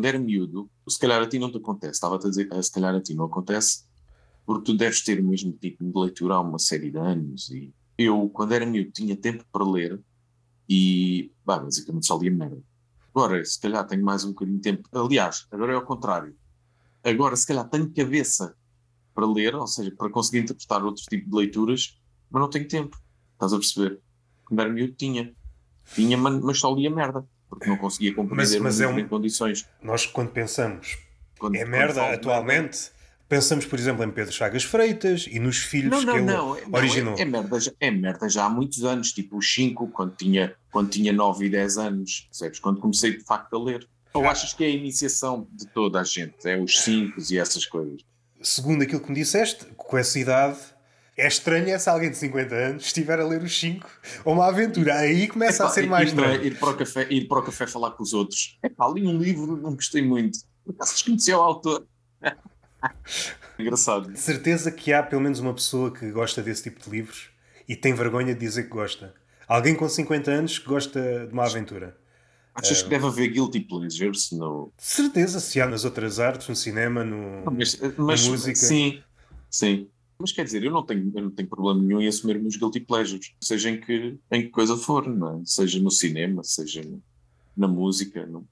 quando era miúdo, se calhar a ti não te acontece, estava-te a dizer que se calhar a ti não acontece, porque tu deves ter o mesmo tipo de leitura há uma série de anos. E eu, quando era miúdo, tinha tempo para ler e, bah, basicamente só lia merda. Agora, se calhar tenho mais um bocadinho de tempo. Aliás, agora é ao contrário. Agora, se calhar tenho cabeça para ler, ou seja, para conseguir interpretar outro tipo de leituras, mas não tenho tempo. Estás a perceber? Quando era miúdo, tinha. Tinha, mas só lia merda porque não conseguia compreender mas, mas é um, em condições. Nós, quando pensamos quando, é merda atualmente, merda. pensamos, por exemplo, em Pedro Chagas Freitas e nos filhos não, não, que não, ele não, originou. É, é, merda, é merda já há muitos anos, tipo os 5, quando tinha, quando tinha 9 e 10 anos, percebes? Quando comecei de facto a ler. Ou ah. achas que é a iniciação de toda a gente? É os 5 e essas coisas? Segundo aquilo que me disseste, com essa idade é estranho é se alguém de 50 anos estiver a ler os 5 ou uma aventura. Aí começa a ser mais estranho. Ir para, o café, ir para o café falar com os outros. É pá, li um livro, não gostei muito. Por acaso desconheceu o autor. Engraçado. De certeza que há pelo menos uma pessoa que gosta desse tipo de livros e tem vergonha de dizer que gosta. Alguém com 50 anos que gosta de uma aventura. Achas que deve haver guilty pleasures no... De certeza, se há nas outras artes, no cinema, no, mas, mas, na música. Sim, sim. Mas quer dizer, eu não tenho, eu não tenho problema nenhum em assumir meus guilty pleasures, seja em que, em que coisa for, é? seja no cinema, seja na música. Não...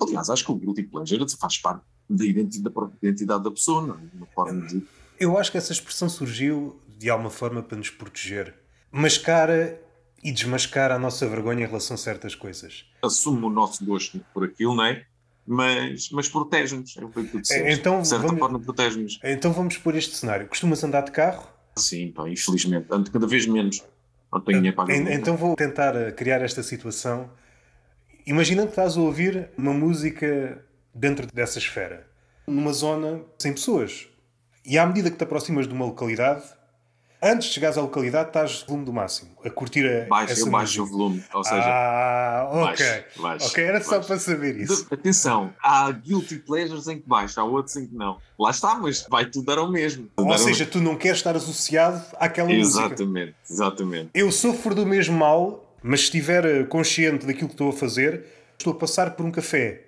Aliás, acho que o guilty pleasure faz parte da identidade, da própria identidade da pessoa, não é? Uma forma de... Eu acho que essa expressão surgiu de alguma forma para nos proteger. Mascara e desmascara a nossa vergonha em relação a certas coisas. Assume o nosso gosto por aquilo, não é? Mas, mas protege-nos. É o que tu disseste. Então, de certa vamos, forma, protege-nos. Então vamos por este cenário. Costumas andar de carro? Sim, pá, infelizmente. Ando cada vez menos. Não tenho dinheiro para Então vou tentar eh, criar esta situação. Imagina que estás a ouvir uma música dentro dessa esfera, numa zona sem pessoas. E à medida que te aproximas de uma localidade, Antes de chegares à localidade, estás volume do máximo, a curtir a. Baixo, eu baixo o volume, ou seja. Ah, ok. Baixo, baixo, ok, era baixo. só para saber isso. De, atenção, há guilty pleasures em que baixo, há outros em que não. Lá está, mas vai tudo dar ao mesmo. Ou seja, tu não queres estar associado àquela exatamente, música. Exatamente, exatamente. Eu sofro do mesmo mal, mas se estiver consciente daquilo que estou a fazer, estou a passar por um café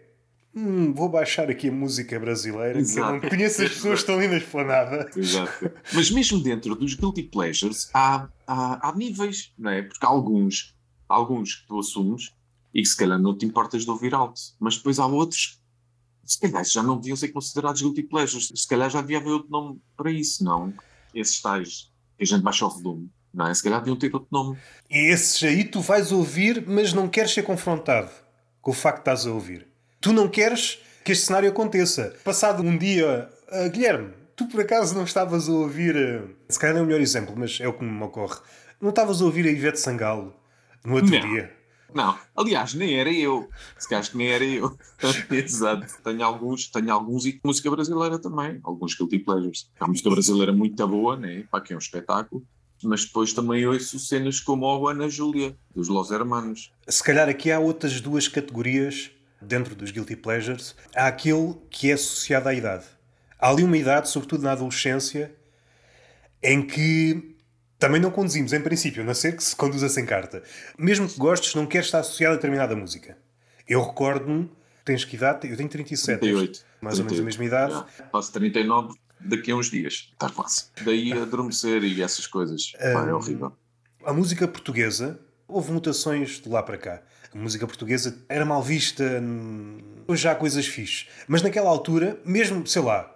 Hum, vou baixar aqui a música brasileira, Exato. que eu não conheço as pessoas que estão ali na esplanada. Exato. Mas mesmo dentro dos guilty pleasures há, há, há níveis, não é? Porque há alguns, alguns que tu assumes e que se calhar não te importas de ouvir alto, mas depois há outros se calhar já não deviam ser considerados guilty pleasures, se calhar já devia haver outro nome para isso, não? Esses tais que a gente baixa o volume. Não é? Se calhar deviam ter outro nome. E esses aí tu vais ouvir, mas não queres ser confrontado com o facto de estás a ouvir. Tu não queres que este cenário aconteça. Passado um dia, uh, Guilherme, tu por acaso não estavas a ouvir. Uh, se calhar não é o melhor exemplo, mas é o que me ocorre. Não estavas a ouvir a Ivete Sangalo no outro não. dia? Não, aliás, nem era eu. Se calhar que nem era eu. Exato. Tenho alguns, tenho alguns e música brasileira também. Alguns guilty pleasures. A música brasileira muito boa, né? Para que é um espetáculo. Mas depois também ouço cenas como o Ana Júlia, dos Los Hermanos. Se calhar aqui há outras duas categorias dentro dos guilty pleasures, há aquele que é associado à idade. Há ali uma idade, sobretudo na adolescência, em que também não conduzimos, em princípio, a não ser que se conduza sem carta. Mesmo que gostes, não queres estar associado a determinada música. Eu recordo-me, tens que idade? Eu tenho 37. 38. Mais 38. ou menos a mesma idade. Já. Faço 39 daqui a uns dias. Está quase. Daí adormecer e essas coisas. Um, Pá, é horrível. A música portuguesa, houve mutações de lá para cá a música portuguesa era mal vista, hoje já há coisas fixes. Mas naquela altura, mesmo, sei lá,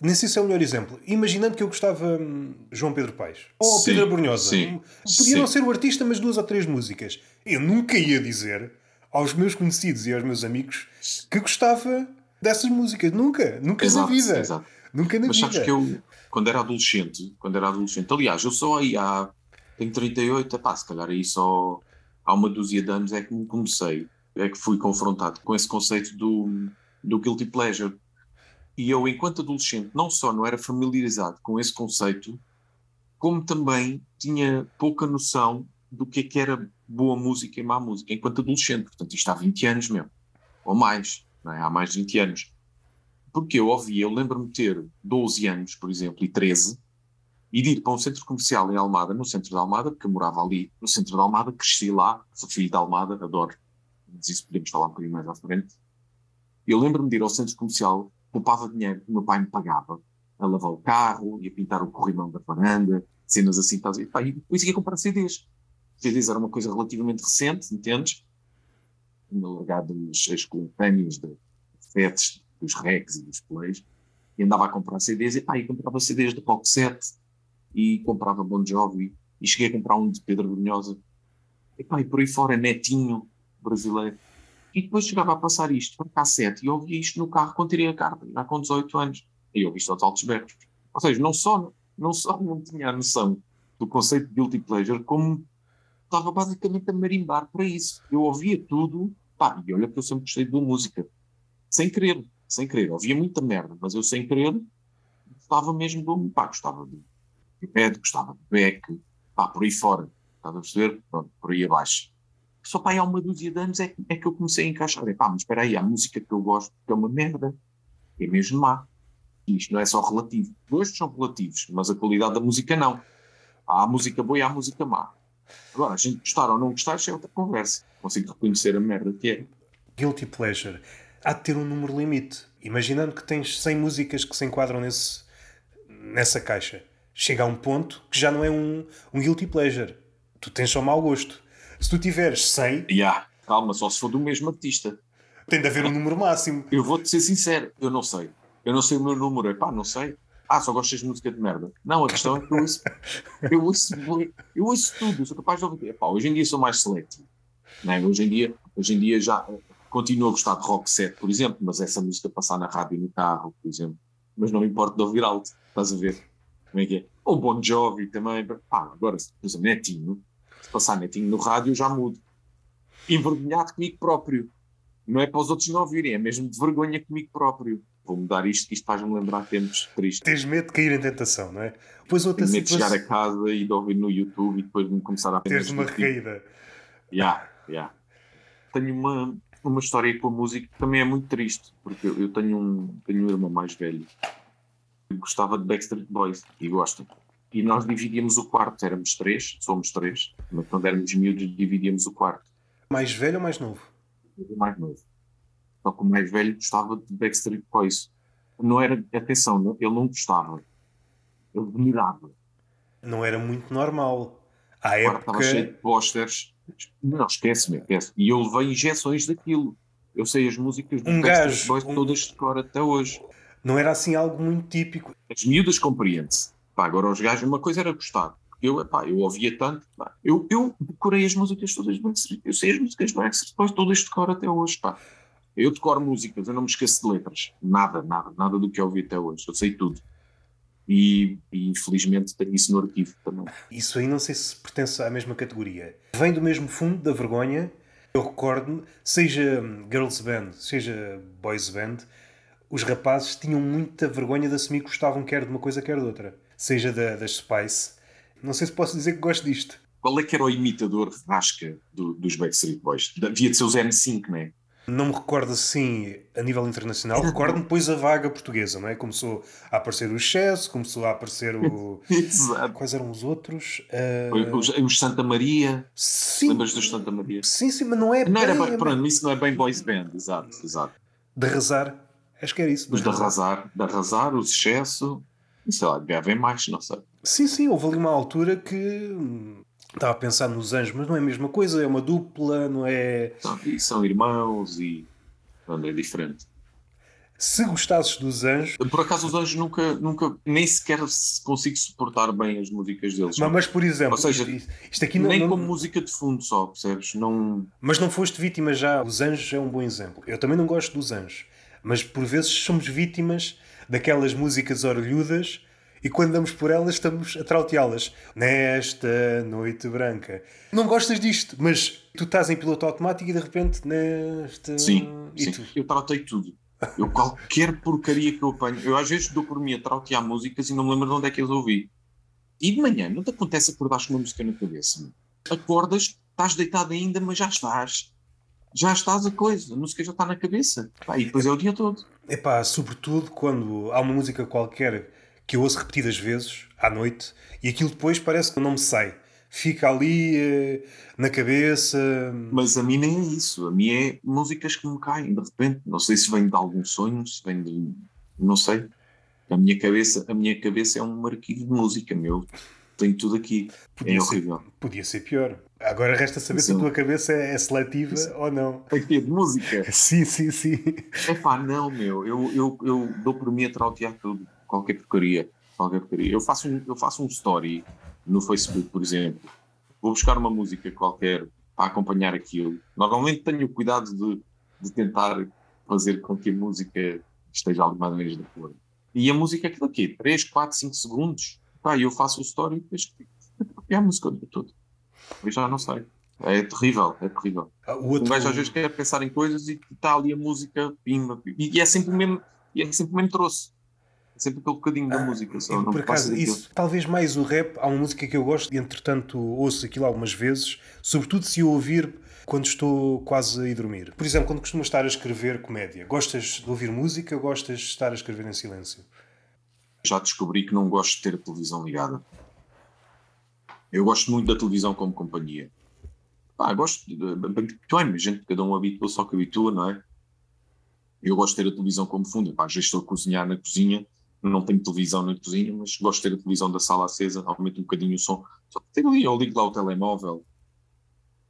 nem sei se é o melhor exemplo. Imaginando que eu gostava hum, João Pedro Paes ou sim, Pedro Brunhosa, sim, podia sim. não ser o artista, mas duas ou três músicas. Eu nunca ia dizer aos meus conhecidos e aos meus amigos que gostava dessas músicas. Nunca, nunca exato, na vida. Exato. Nunca na mas vida. Sabes que eu, quando era adolescente, quando era adolescente, aliás, eu só aí há. Tenho 38, pá, se calhar aí só há uma dúzia de anos é que me comecei, é que fui confrontado com esse conceito do, do guilty pleasure. E eu, enquanto adolescente, não só não era familiarizado com esse conceito, como também tinha pouca noção do que, é que era boa música e má música, enquanto adolescente. Portanto, isto há 20 anos mesmo, ou mais, é? há mais de 20 anos. Porque eu ouvia, eu lembro-me ter 12 anos, por exemplo, e 13, e de ir para um centro comercial em Almada, no centro de Almada, porque eu morava ali no centro de Almada, cresci lá, sou filho de Almada, adoro, mas isso podemos falar um bocadinho mais à frente. Eu lembro-me de ir ao centro comercial, poupava dinheiro que o meu pai me pagava, a lavar o carro, ia pintar o corrimão da varanda, cenas assim, a? Pá, e depois ia comprar CDs. CDs era uma coisa relativamente recente, entendes? No lugar dos ex-coletâneos de fetes, dos recs e dos plays, e andava a comprar CDs, e pá, e comprava CDs de Rock 7, e comprava Bon Jovi, e cheguei a comprar um de Pedro Brunhosa, e pá, e por aí fora, netinho brasileiro. E depois chegava a passar isto para cassete, e ouvia isto no carro quando tirei a carta, já com 18 anos, e ouvi isto aos altos berros. Ou seja, não só, não só não tinha a noção do conceito de guilty pleasure, como estava basicamente a marimbar para isso. Eu ouvia tudo, pá, e olha que eu sempre gostei de boa música, sem querer, sem querer. Ouvia muita merda, mas eu sem querer gostava mesmo do, pá, gostava de Ed, gostava de Beck, pá, por aí fora, estás a perceber? Pronto, por aí abaixo. Só pá, há uma dúzia de anos é, é que eu comecei a encaixar. É pá, mas espera aí, a música que eu gosto é uma merda, é mesmo má. Isto não é só relativo. Gostos são relativos, mas a qualidade da música não. Há a música boa e há a música má. Agora, a gente gostar ou não gostar, isso é outra conversa. Consigo reconhecer a merda que é. Guilty pleasure. Há de ter um número limite. Imaginando que tens 100 músicas que se enquadram nesse, nessa caixa. Chega a um ponto que já não é um, um guilty pleasure. Tu tens só mau gosto. Se tu tiveres 100... Yeah. Calma, só se for do mesmo artista. Tem de haver um número máximo. Eu vou-te ser sincero, eu não sei. Eu não sei o meu número. Epá, não sei. Ah, só gostas de música de merda. Não, a questão é que eu ouço, eu ouço, eu ouço tudo. Eu sou capaz de ouvir. Epá, hoje em dia sou mais seletivo. Né? Hoje, em dia, hoje em dia já continuo a gostar de rock set, por exemplo, mas essa música passar na rádio no carro, por exemplo. Mas não me importa de ouvir alto. Estás a ver? Como é que é? Ou Bon Jovi também. Pá, agora, por exemplo, Netinho. Se passar Netinho no rádio, eu já mudo. Envergonhado comigo próprio. Não é para os outros não ouvirem, é mesmo de vergonha comigo próprio vou mudar isto, que isto faz-me lembrar tempos tristes. Tens medo de cair em tentação, não é? Depois outra Tenho medo situação... de chegar a casa e de ouvir no YouTube e depois de me começar a. Teres uma recaída. Já, yeah, já. Yeah. Tenho uma, uma história com a música que também é muito triste, porque eu tenho um, tenho um irmão mais velho gostava de Backstreet Boys e gosta. E nós dividíamos o quarto, éramos três, somos três, mas quando éramos miúdos dividíamos o quarto. Mais velho ou mais novo? Mais novo. Só que o mais velho gostava de Backstreet Boys. Não era, atenção, ele não gostava. Ele admirava. Não era muito normal. À época... Estava cheio de posters. Não, esquece-me, esquece. E eu levei injeções daquilo. Eu sei as músicas do um Backstreet Boys um... todas de cor até hoje. Não era assim algo muito típico. As miúdas compreende-se. Agora os gajos, uma coisa era gostar. Eu, epá, eu ouvia tanto. Pá. Eu, eu decorei as músicas todas Backstreet Eu sei as músicas do Backstreet Boys todas de cor até hoje. Pá. Eu decoro músicas, eu não me esqueço de letras. Nada, nada, nada do que eu ouvi até hoje. Eu sei tudo. E, e, infelizmente tenho isso no arquivo também. Isso aí não sei se pertence à mesma categoria. Vem do mesmo fundo da vergonha. Eu recordo-me, seja girls band, seja boys band, os rapazes tinham muita vergonha de assumir que gostavam quer de uma coisa, quer de outra. Seja da, das Spice. Não sei se posso dizer que gosto disto. Qual é que era o imitador rasca do, dos Backstreet Boys? Devia de ser os M5, não é? Não me recordo assim a nível internacional, recordo-me depois a vaga portuguesa, não é? Começou a aparecer o Chess, começou a aparecer o. Exato. Quais eram os outros? Uh... Os, os, Santa Maria. Sim. Lembras dos Santa Maria? Sim, sim, mas não é. Não bem, era bem, pronto, isso não é bem boys band, exato, exato. De arrasar, acho que era isso. Os de arrasar, de arrasar, o excesso, sei lá, devia haver mais, não sei. Sim, sim, houve ali uma altura que Estava a pensar nos anjos, mas não é a mesma coisa, é uma dupla, não é. São, são irmãos e. é diferente. Se gostasses dos anjos. Por acaso, os anjos nunca, nunca nem sequer consigo suportar bem as músicas deles. Mas, mas por exemplo, Ou seja, isto aqui não, nem não... como música de fundo só, percebes? Não... Mas não foste vítima já. Os anjos é um bom exemplo. Eu também não gosto dos anjos, mas por vezes somos vítimas daquelas músicas orelhudas e quando damos por elas estamos a trauteá-las. Nesta noite branca. Não gostas disto, mas tu estás em piloto automático e de repente nesta. Sim, e sim. Tu? eu trautei tudo. Eu qualquer porcaria que eu apanho, eu às vezes dou por mim a trautear músicas e não me lembro de onde é que eu ouvi. E de manhã, não te acontece acordar com uma música na cabeça? Acordas, estás deitado ainda, mas já estás. Já estás a coisa, a música já está na cabeça. Pá, e depois é o dia todo. Epá, sobretudo quando há uma música qualquer que eu ouço repetidas vezes à noite e aquilo depois parece que não me sai. fica ali eh, na cabeça. Mas a mim nem é isso. A mim é músicas que me caem de repente. Não sei se vem de algum sonho, se vem de. Não sei. A minha cabeça, a minha cabeça é um arquivo de música, meu. Tenho tudo aqui. Podia é ser, horrível. Podia ser pior. Agora resta saber sim. se a tua cabeça é seletiva ou não. Aqui de música? sim, sim, sim. É pá, não, meu. Eu, eu, eu dou por mim a trautear tudo. Qualquer porcaria. Qualquer porcaria. Eu faço, um, eu faço um story no Facebook, por exemplo. Vou buscar uma música qualquer para acompanhar aquilo. Normalmente tenho o cuidado de, de tentar fazer com que a música esteja alguma vez de acordo. E a música é aquilo aqui, 3, 4, 5 segundos. Pá, eu faço o story e depois é a música de tudo. Eu já não sei. É terrível, é terrível. Ah, o outro... Um gajo às vezes quer pensar em coisas e está ali a música, pimba, e, é sempre o mesmo, e é sempre o mesmo troço. É sempre aquele bocadinho da ah, música. Só, por acaso, isso, talvez mais o rap, há uma música que eu gosto e entretanto ouço aquilo algumas vezes, sobretudo se eu ouvir quando estou quase a ir dormir. Por exemplo, quando costumas estar a escrever comédia, gostas de ouvir música ou gostas de estar a escrever em silêncio? Já descobri que não gosto de ter a televisão ligada. Eu gosto muito da televisão como companhia. Pá, gosto. Bem, gente, cada um habitua só que habitua, não é? Eu gosto de ter a televisão como fundo. Pá, já estou a cozinhar na cozinha, não tenho televisão na cozinha, mas gosto de ter a televisão da sala acesa, aumento um bocadinho o som. Só tenho ali, eu ligo lá o telemóvel,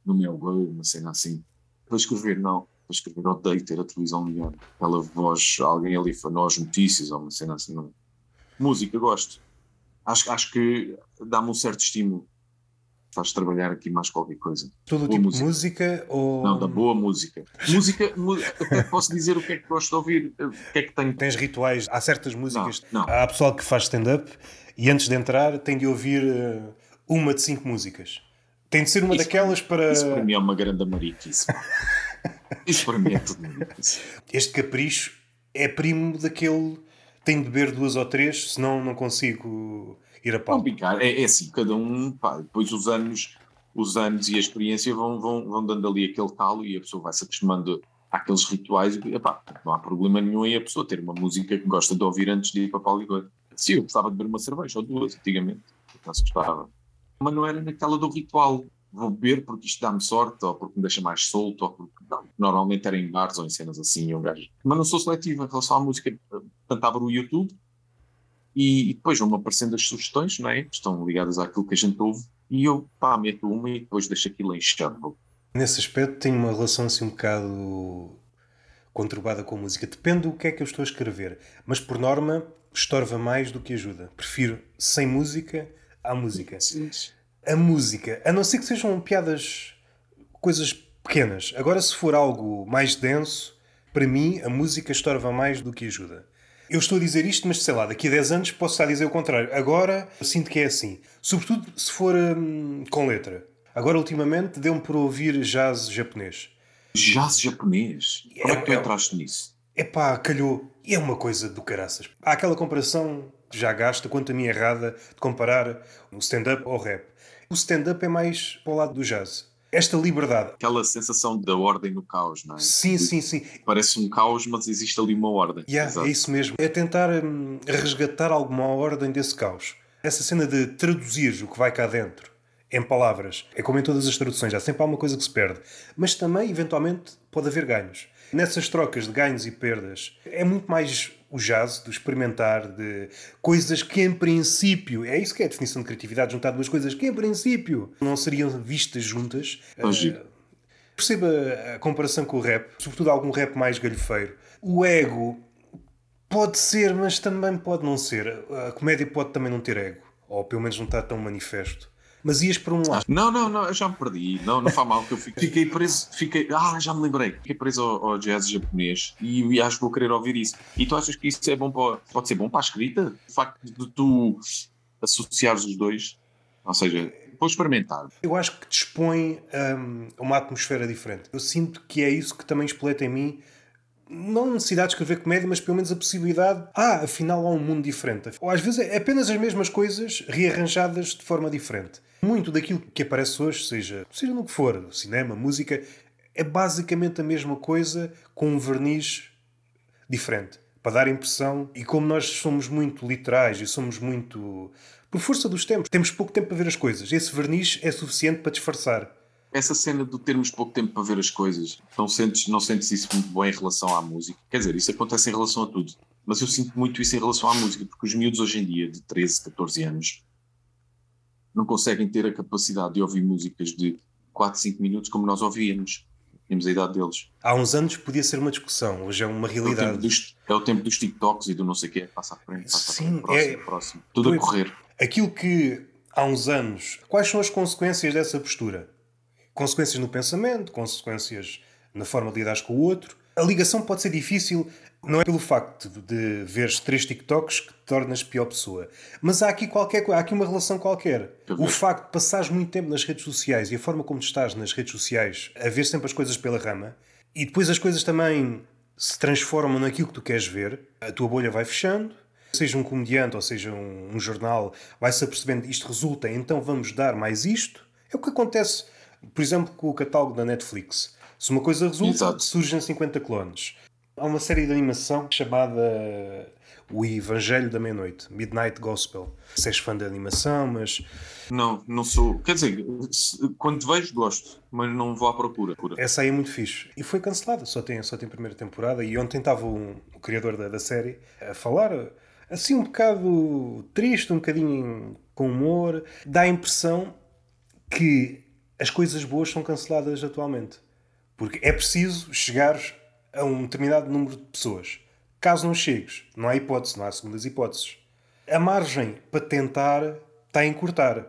no meu Go, uma cena assim. Para escrever, não. Para escrever, odeio ter a televisão ligada. Aquela voz, alguém ali nós notícias, ou uma cena assim. Não. Música, gosto. Acho, acho que dá-me um certo estímulo faz trabalhar aqui mais qualquer coisa. Todo boa tipo música. de música ou. Não, da boa música. Música, até posso dizer o que é que gosto de ouvir, o que é que tenho. Tens rituais, há certas músicas. Não, não. Há pessoal que faz stand-up e antes de entrar tem de ouvir eh, uma de cinco músicas. Tem de ser uma isso, daquelas para. Isso para mim é uma grande mariquice. isso para mim é tudo mariquice. Este capricho é primo daquele. Tem de beber duas ou três, senão não consigo ir a pau. Não, é, é assim, cada um, pá, depois os anos, os anos e a experiência vão, vão, vão dando ali aquele talo e a pessoa vai se acostumando àqueles rituais e epá, não há problema nenhum em a pessoa ter uma música que gosta de ouvir antes de ir para pau e. Sim, eu gostava de beber uma cerveja ou duas antigamente, não se gostava. Mas não era naquela do ritual. Vou beber porque isto dá-me sorte, ou porque me deixa mais solto, ou porque. Não, normalmente era em bares ou em cenas assim, um gajo. Mas não sou seletivo em relação à música. Portanto, abro o YouTube e, depois vão aparecendo as sugestões, não é? Estão ligadas àquilo que a gente ouve e eu, pá, meto uma e depois deixo aquilo em shuffle. Nesse aspecto tenho uma relação assim um bocado conturbada com a música. Depende do que é que eu estou a escrever, mas por norma estorva mais do que ajuda. Prefiro sem música à música. Sim. A música, a não ser que sejam piadas, coisas pequenas. Agora, se for algo mais denso, para mim a música estorva mais do que ajuda. Eu estou a dizer isto, mas sei lá, daqui a 10 anos posso estar a dizer o contrário. Agora sinto que é assim. Sobretudo se for hum, com letra. Agora, ultimamente, deu-me por ouvir jazz japonês. Jazz japonês? Como é, é que tu é, entraste nisso? É pá, calhou. E é uma coisa do caraças. Há aquela comparação já gasta, quanto a mim errada, de comparar o stand-up ao rap. O stand-up é mais para o lado do jazz esta liberdade. Aquela sensação da ordem no caos, não é? Sim, sim, sim. Parece um caos, mas existe ali uma ordem. Yeah, é isso mesmo. É tentar hum, resgatar alguma ordem desse caos. Essa cena de traduzir o que vai cá dentro em palavras. É como em todas as traduções, há sempre alguma coisa que se perde. Mas também, eventualmente, pode haver ganhos. Nessas trocas de ganhos e perdas, é muito mais o jazz, do experimentar, de coisas que em princípio, é isso que é a definição de criatividade, juntar duas coisas que em princípio não seriam vistas juntas. Uh, perceba a comparação com o rap, sobretudo algum rap mais galhofeiro. O ego pode ser, mas também pode não ser. A comédia pode também não ter ego, ou pelo menos não está tão manifesto mas ias para um lado. Não, não, não, eu já me perdi. Não, não faz mal que eu fiquei, fiquei preso. Fiquei, ah, já me lembrei. Fiquei preso ao, ao jazz japonês e, e, acho que vou querer ouvir isso. E tu achas que isso é bom para, pode ser bom para a escrita? O facto de tu associares os dois, ou seja, vou experimentar. Eu acho que dispõe um, uma atmosfera diferente. Eu sinto que é isso que também espoleta em mim não necessidade de escrever comédia, mas pelo menos a possibilidade, ah, afinal há um mundo diferente. Ou às vezes é apenas as mesmas coisas rearranjadas de forma diferente. Muito daquilo que aparece hoje, seja, seja no que for, cinema, música, é basicamente a mesma coisa com um verniz diferente. Para dar impressão, e como nós somos muito literais e somos muito Por força dos tempos, temos pouco tempo para ver as coisas. Esse verniz é suficiente para disfarçar. Essa cena de termos pouco tempo para ver as coisas, não sentes, não sentes isso muito bom em relação à música? Quer dizer, isso acontece em relação a tudo. Mas eu sinto muito isso em relação à música, porque os miúdos hoje em dia, de 13, 14 anos, não conseguem ter a capacidade de ouvir músicas de 4, 5 minutos como nós ouvíamos. Tínhamos a idade deles. Há uns anos podia ser uma discussão, hoje é uma realidade. É o tempo dos, é o tempo dos TikToks e do não sei o quê, passa à frente, passa Sim, à frente, próximo, é- próximo. Tudo a correr. Aquilo que há uns anos, quais são as consequências dessa postura? Consequências no pensamento, consequências na forma de lidar com o outro. A ligação pode ser difícil, não é pelo facto de veres três TikToks que te tornas pior pessoa. Mas há aqui qualquer há aqui uma relação qualquer. Eu O facto de passares muito tempo nas redes sociais e a forma como estás nas redes sociais a ver sempre as coisas pela rama e depois as coisas também se transformam naquilo que tu queres ver, a tua bolha vai fechando. Seja um comediante ou seja um, um jornal, vai-se apercebendo isto resulta, então vamos dar mais isto. É o que acontece, por exemplo, com o catálogo da Netflix. Se uma coisa resulta, Exato. surgem 50 clones. Há uma série de animação chamada O Evangelho da Meia-Noite, Midnight Gospel. Se és fã de animação, mas Não, não sou. Quer dizer, quando vejo, gosto, mas não vou à procura. essa aí é muito fixe. E foi cancelada, só tem, só tem primeira temporada. E ontem estava um- o criador da, da série a falar assim um bocado triste, um bocadinho com humor. Dá a impressão que as coisas boas são canceladas atualmente. Porque é preciso chegar a um determinado número de pessoas. Caso não chegues, não há hipótese, não há segundas hipóteses. A margem para tentar está a encurtar.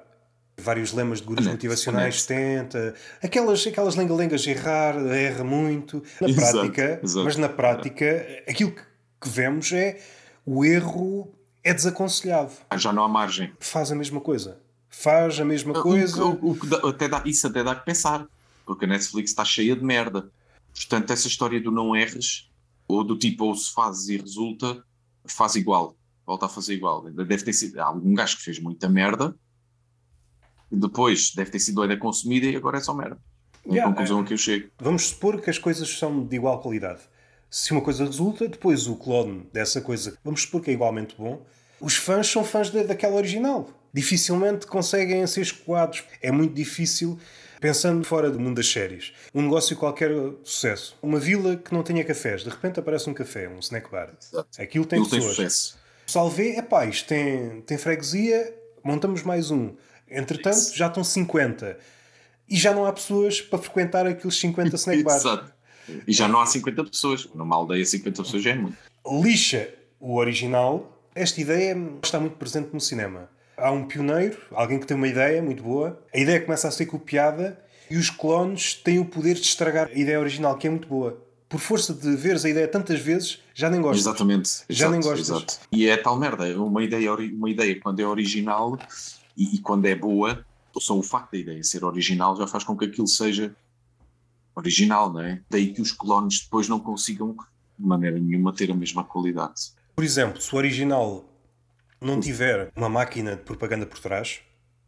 Vários lemas de gurus Honesto, motivacionais tenta. Aquelas, aquelas lenga-lengas errar, erra muito. Na Exato, prática, exato. mas na prática, aquilo que, que vemos é o erro é desaconselhado. Ah, Já não há margem. Faz a mesma coisa. Faz a mesma O- coisa. o- o dá- até dá, isso até dá que pensar, porque a Netflix está cheia de merda. Portanto, essa história do não erres, ou do tipo, ou se fazes e resulta, faz igual, volta a fazer igual. Deve ter sido há algum gajo que fez muita merda, e depois deve ter sido ainda consumida e agora é só merda. É a Yeah, conclusão a que eu chego. Vamos supor que as coisas são de igual qualidade. Se uma coisa resulta, depois o clone dessa coisa, vamos supor que é igualmente bom, os fãs são fãs da- daquela original. Dificilmente conseguem ser escoados. É muito difícil, pensando fora do mundo das séries. Um negócio qualquer sucesso. Uma vila que não tenha cafés. De repente aparece um café, um snack bar. Exato. Aquilo tem Ele tem pessoas. pessoal vê, é pá, isto tem, tem freguesia, montamos mais um. Entretanto, Isso. já estão 50. E já não há pessoas para frequentar aqueles 50 snack bars. Exato. E já não há 50 pessoas. Numa aldeia, 50 pessoas já é muito. lixa o original. Esta ideia está muito presente no cinema. Há um pioneiro, alguém que tem uma ideia muito boa, a ideia começa a ser copiada e os clones têm o poder de estragar a ideia original, que é muito boa. Por força de veres a ideia tantas vezes, já nem gostas. Exatamente. Já exato, nem gostas. exato. E é tal merda. é Uma ideia, uma ideia quando é original e, e quando é boa, só o facto da ideia ser original já faz com que aquilo seja original, não é? Daí que os clones depois não consigam, de maneira nenhuma, ter a mesma qualidade. Por exemplo, se o original não tiver uma máquina de propaganda por trás,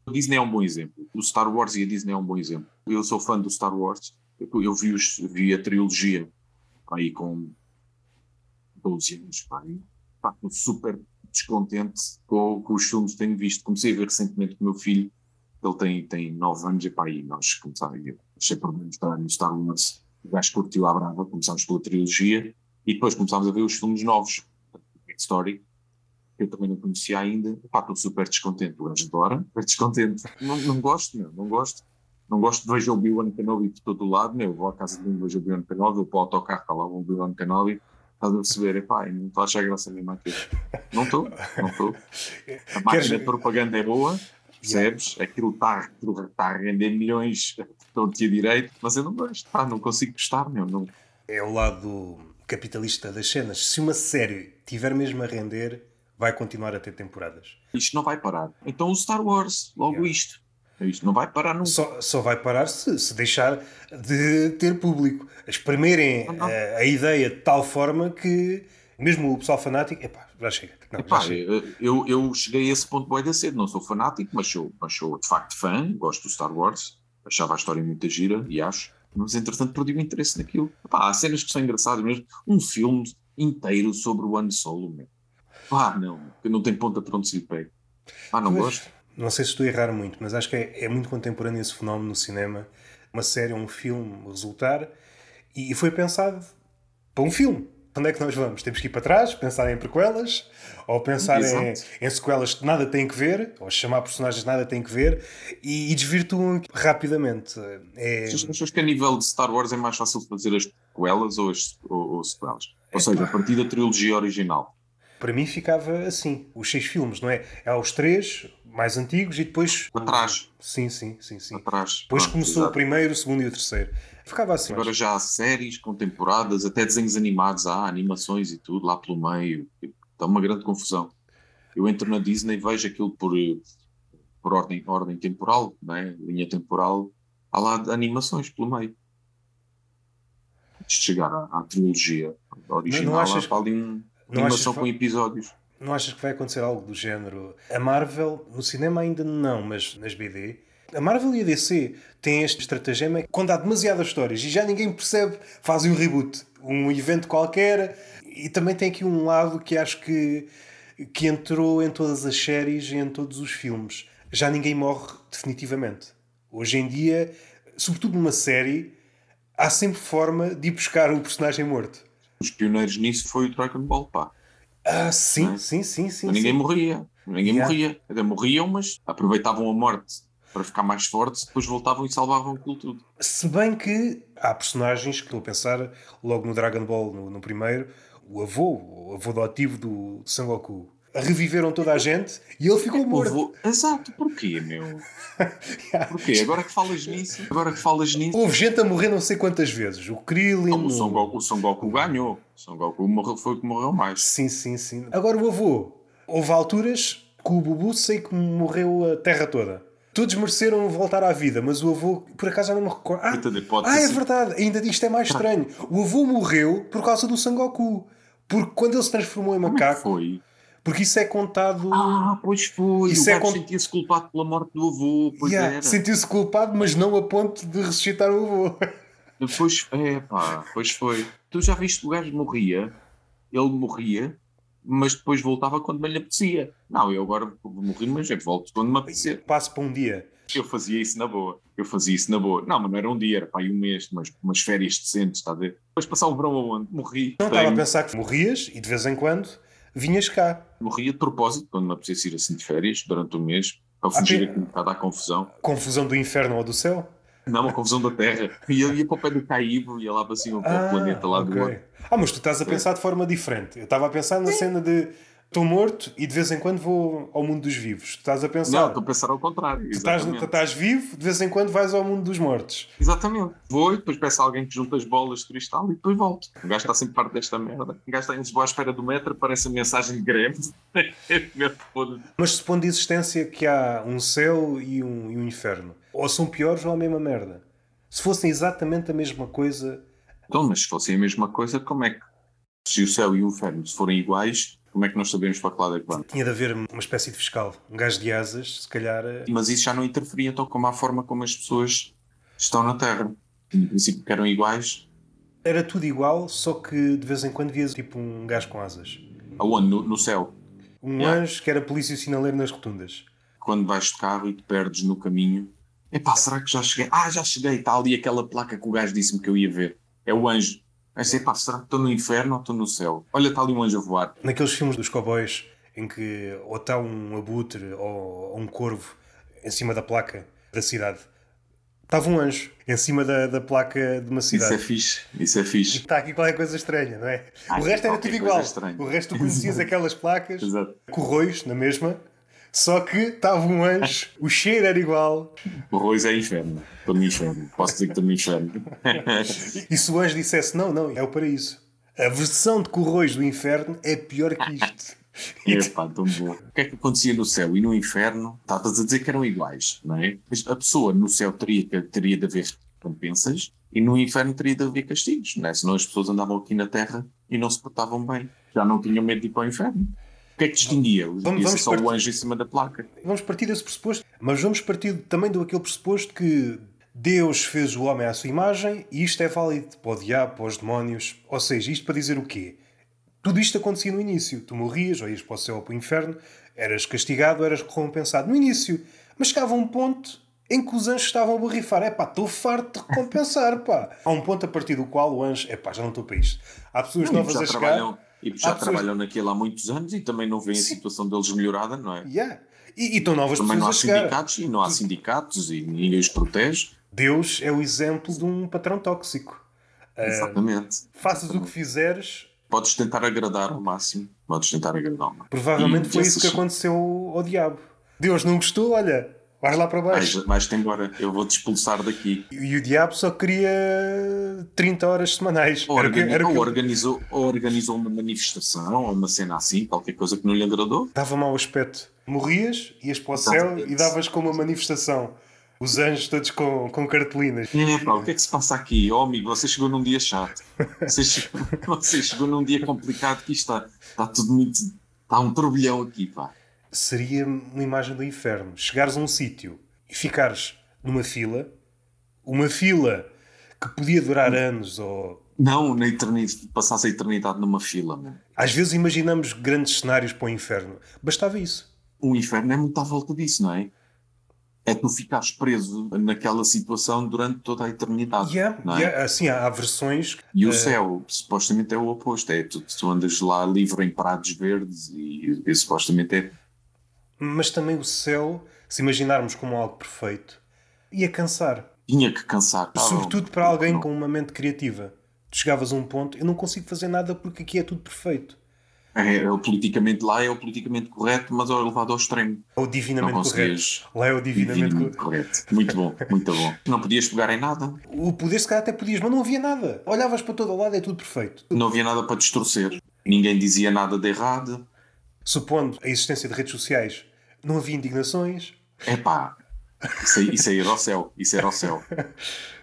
A Disney é um bom exemplo. O Star Wars e a Disney é um bom exemplo. Eu sou fã do Star Wars. Eu, vi, os- vi a trilogia aí com 12 anos, estou super descontente com, com os filmes que tenho visto. Comecei a ver recentemente com o meu filho, ele tem, tem 9 anos, e pá, e nós começámos, eu achei por menos no Star Wars, o gajo curtiu à brava, começámos pela trilogia, e depois começámos a ver os filmes novos, Story, que eu também não conhecia ainda, pá, estou super descontente, o adora, super descontente, não, não gosto, meu, não gosto. Não gosto de ver o Obi-Wan Kenobi por todo o lado, meu. vou à casa de um, vejo o Obi-Wan Kenobi, vou para o autocarro, está lá o Obi-Wan Kenobi, estás a perceber, epá, não estou a achar graça nenhuma aquilo. Não estou, não estou. A máquina de propaganda é boa, percebes? Aquilo está tá a render milhões, todo-te a direito, mas eu não gosto, pá, não consigo gostar, meu. Não. é o lado capitalista das cenas. Se uma série tiver mesmo a render, vai continuar a ter temporadas. Isto não vai parar. Então o Star Wars, logo Yeah. isto. Isto não vai parar nunca. Só, só vai parar se, se deixar de ter público. Exprimirem Ah, a, a ideia de tal forma que, mesmo o pessoal fanático, epá, já chega. Não, já Epá, chega. eu, eu cheguei a esse ponto bem da cedo, não sou fanático, mas sou, mas sou de facto fã, gosto do Star Wars, achava a história muito gira e acho, mas entretanto perdi o interesse naquilo. Epá, há cenas que são engraçadas mesmo, um filme inteiro sobre o Han Solo, meu. Pá, não, que não tem ponta para onde se lhe pega. Ah, não gosto. Não sei se estou a errar muito, mas acho que é, é muito contemporâneo esse fenómeno no cinema. Uma série ou um filme resultar e foi pensado para um filme. Onde é que nós vamos? Temos que ir para trás, pensar em prequelas, ou pensar em, em sequelas que nada têm que ver, ou chamar personagens que nada têm que ver, e, e desvirtuam rapidamente. É, Achas que a nível de Star Wars é mais fácil fazer as sequelas ou as ou, ou sequelas? Ou seja, a partir da trilogia original. Para mim ficava assim, os seis filmes, não é? Há os três mais antigos e depois... Para trás. Sim, sim, sim, sim. Atrás. Depois Pronto, começou o exato. primeiro, o segundo e o terceiro. Ficava assim. Agora já há séries com temporadas, até desenhos animados, há animações e tudo lá pelo meio. Está uma grande confusão. Eu entro na Disney e vejo aquilo por, eh, por ordem, ordem temporal, não é? linha temporal. Há lá animações pelo meio. Chegar à, à trilogia original, Não- não achas há ali um, não achas que- com episódios. Não achas que vai acontecer algo do género? A Marvel, no cinema ainda não, mas nas BD. A Marvel e a DC têm este estratagema. Quando há demasiadas histórias e já ninguém percebe, fazem um reboot. Um evento qualquer. E também tem aqui um lado que acho que, que entrou em todas as séries e em todos os filmes. Já ninguém morre definitivamente. Hoje em dia, sobretudo numa série, há sempre forma de ir buscar o personagem morto. Os pioneiros nisso foi o Dragon Ball, pá. Ah, sim, é? sim, sim, sim. Mas ninguém sim. morria. Ninguém Yeah. morria. Até morriam, mas aproveitavam a morte para ficar mais fortes, depois voltavam e salvavam aquilo tudo. Se bem que há personagens que estou a pensar logo no Dragon Ball, no, no primeiro, o avô, o avô adotivo do, do Sangoku. Reviveram toda a gente e ele ficou morto. Houve- Exato, porquê, meu? Porquê? Agora que falas nisso, agora que falas nisso. Houve gente a morrer não sei quantas vezes. O Krillin. o, Son Goku, o Son Goku ganhou. O Son Goku morreu, foi o que morreu mais. Sim, sim, sim. Agora o avô. Houve alturas que o Bubu sei que morreu a terra toda. Todos mereceram voltar à vida, mas o avô, por acaso já não me recordo. Ah, ah é verdade, ainda isto é mais estranho. O avô morreu por causa do Sangoku. Porque quando ele se transformou em Como é macaco, foi? Porque isso é contado. Ah, pois foi. Isso o é gajo con- sentia-se culpado pela morte do avô. Pois Yeah, era. Sentiu-se culpado, mas não a ponto de ressuscitar o avô. Depois, é pá, pois foi. Tu já viste o gajo morria, ele morria, mas depois voltava quando me lhe apetecia. Não, eu agora vou morrer, mas é que volto quando me apetecer. Passo para um dia. Eu fazia isso na boa. Eu fazia isso na boa. Não, mas não era um dia, era pá, aí um mês, mas umas férias decentes, está a ver? Depois passar o verão aonde? Morri. Não estava a pensar que morrias e de vez em quando vinhas cá. Morria de propósito, quando me apetecesse ir assim de férias, durante um mês, para fugir aqui um bocado à confusão. Confusão do inferno ou do céu. Não, uma confusão da Terra. E eu ia para o pé do Caíbo, ia lá para cima, para o planeta lá do ok. outro. Ah, mas tu estás a pensar de forma diferente. Eu estava a pensar na cena de estou morto e de vez em quando vou ao mundo dos vivos. Estás a Não, pensar. estou a pensar ao contrário. tu, estás, estás vivo, de vez em quando vais ao mundo dos mortos. Exatamente. Vou e depois peço a alguém que junta as bolas de cristal e depois volto. O gajo está sempre parte desta merda. O gajo está em Lisboa à espera do metro, aparece a mensagem de greve. Mas supondo de existência que há um céu e um, e um inferno. Ou são piores ou a mesma merda. Se fossem exatamente a mesma coisa, então, mas se fossem a mesma coisa, como é que. Se o céu e o inferno se forem iguais, como é que nós sabemos para que lado é que vamos? tinha de haver uma espécie de fiscal. Um gajo de asas, se calhar. eh, Mas isso já não interferia então como a forma como as pessoas estão na Terra. No princípio que eram iguais. Era tudo igual, só que de vez em quando vias tipo um gajo com asas. Aonde? No, no céu. Um Yeah. anjo que era polícia sinaleiro nas rotundas. Quando vais de carro e te perdes no caminho. Epá, será que já cheguei? Ah, já cheguei. Está ali aquela placa que o gajo disse-me que eu ia ver. É o anjo. Aí sei, epá, será que estou no inferno ou estou no céu? Olha, está ali um anjo a voar. Naqueles filmes dos cowboys em que ou está um abutre ou, ou um corvo em cima da placa da cidade. Estava um anjo em cima da, da placa de uma Isso é cidade. fixe. Isso é fixe. Está aqui qualquer coisa estranha, não é? Ah, o resto era tudo igual. estranha. O resto tu conhecias aquelas placas, Exato. corroios na mesma, só que estava um anjo, o cheiro era igual. O Rois é inferno. Estou no inferno. Posso dizer que estou no inferno. E se o anjo dissesse não, não, é o paraíso. A versão de corroios do inferno é pior que isto. Epá, tão bom. O que é que acontecia no céu e no inferno? Estavas a dizer que eram iguais, não é? Mas a pessoa no céu teria, teria de haver recompensas e no inferno teria de haver castigos, não é? Senão as pessoas andavam aqui na Terra e não se portavam bem. Já não tinham medo de ir para o inferno. O que é que distinguia? Vamos- Devia ser vamos só partir- o anjo em cima da placa. Vamos partir desse pressuposto, mas vamos partir também do aquele pressuposto que Deus fez o homem à sua imagem e isto é válido para o diabo, para os demónios. Ou seja, isto para dizer o quê? Tudo isto acontecia no início. Tu morrias, ou ias para o céu ou para o inferno, Eras castigado, eras recompensado. No início. Mas chegava um ponto em que os anjos estavam a borrifar. É pá, estou farto de recompensar, pá. Há um ponto a partir do qual o anjo, é pá, já não estou para isto. Há pessoas Não, novas a chegar. trabalham, e já Há pessoas- trabalham naquilo há muitos anos e também não veem a situação deles melhorada, não é? Yeah. E, e estão novas Também não há pessoas a chegar. sindicatos e não há sindicatos e ninguém os protege. Deus é o exemplo de um patrão tóxico. Exatamente. Faças o que fizeres, Podes tentar agradar ao máximo. Podes tentar agradar ao máximo. provavelmente E foi isso que aconteceu ao diabo. Deus não gostou, olha, vais lá para Vais- baixo. Vais-te embora, eu vou-te expulsar daqui. E o diabo só queria 30 horas semanais. Ou, que- organi- o ou que organizou, ou organizou uma manifestação ou uma cena assim, qualquer coisa que não lhe agradou. Dava mau aspecto. Morrias, ias para o céu e davas como uma manifestação. Os anjos todos com, com cartolinas. É, pá, o que é que se passa aqui? Oh, amigo, você chegou num dia chato. Você chegou, você chegou num dia complicado que isto está, está tudo muito. Está um turbilhão aqui, pá. Seria uma imagem do inferno. Chegares a um sítio e ficares numa fila, uma fila que podia durar anos ou Não, na eternidade, passasse a eternidade numa fila. Às vezes imaginamos grandes cenários para o inferno. Bastava isso. O inferno é muito à volta disso, não é? É tu ficares preso naquela situação durante toda a eternidade. Yeah, não é? yeah, assim, há, há versões. E o eh, céu, supostamente, é o oposto. É tu, tu andas lá livre em prados verdes e, e supostamente é. Mas também o céu, se imaginarmos como algo perfeito, ia cansar. Tinha que cansar. Tá, Sobretudo para não- alguém não- com uma mente criativa. Tu chegavas a um ponto, eu não consigo fazer nada porque aqui é tudo perfeito. É, é o politicamente lá, é o politicamente correto, mas é levado ao extremo. Ou Não divinamente correto. conseguias. Lá é o divinamente Divinamente correto. correto. Muito bom, muito bom. Não podias pegar em nada. O poder, se calhar, até podias, mas não havia nada. Olhavas para todo o lado, é tudo perfeito. Não havia nada para distorcer. Ninguém dizia nada de errado. Supondo a existência de redes sociais, não havia indignações, Epá, isso é, isso é ir ao céu. Isso é ir ao céu.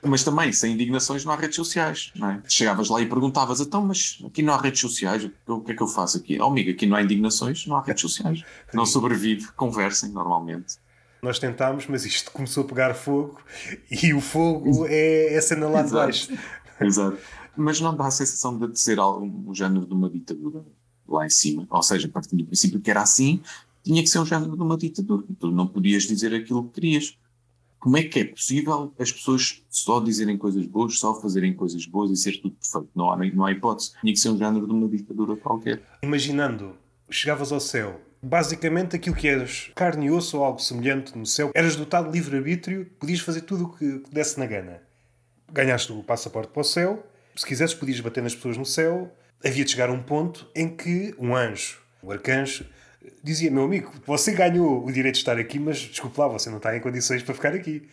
Mas também, sem indignações, não há redes sociais. Não é? Chegavas lá e perguntavas: então, mas aqui não há redes sociais, o que é que eu faço aqui? Oh, amigo, aqui não há indignações, não há redes sociais. Não sobrevive, conversem normalmente. Nós tentámos, mas isto começou a pegar fogo e o fogo é, é a cena lá de baixo. Exato. Mas não dá a sensação de ser algo, o género de uma ditadura lá em cima. Ou seja, partindo do princípio que era assim, tinha que ser um género de uma ditadura. Tu não podias dizer aquilo que querias. Como é que é possível as pessoas só dizerem coisas boas, só fazerem coisas boas e ser tudo perfeito? Não há, não há hipótese. Tinha que ser um género de uma ditadura qualquer. Imaginando, chegavas ao céu, basicamente aquilo que eras carne e osso ou algo semelhante no céu, eras dotado de livre-arbítrio, podias fazer tudo o que desse na gana. Ganhaste o passaporte para o céu, se quisesses podias bater nas pessoas no céu, havia de chegar a um ponto em que um anjo, um arcanjo, dizia, meu amigo, você ganhou o direito de estar aqui, mas desculpe lá, você não está em condições para ficar aqui.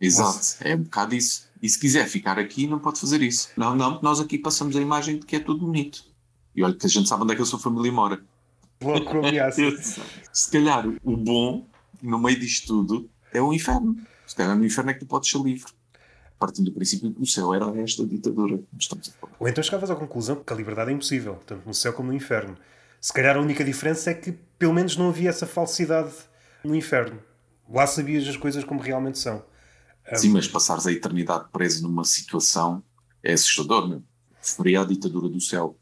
Exato. É um bocado isso. E se quiser ficar aqui, não pode fazer isso. Não, não, nós aqui passamos a imagem de que é tudo bonito. E olha que a gente sabe onde é que a sua família mora. Logo com ameaça. Se calhar o bom, no meio disto tudo, é o inferno. Se calhar no inferno é que tu podes ser livre. Partindo do princípio que o céu era esta ditadura. Estamos a falar. Ou então chegavas à conclusão que a liberdade é impossível, tanto no céu como no inferno. Se calhar a única diferença é que pelo menos não havia essa falsidade no inferno. Lá sabias as coisas como realmente são. Sim, mas passares a eternidade preso numa situação é assustador, meu. Preferia a ditadura do céu.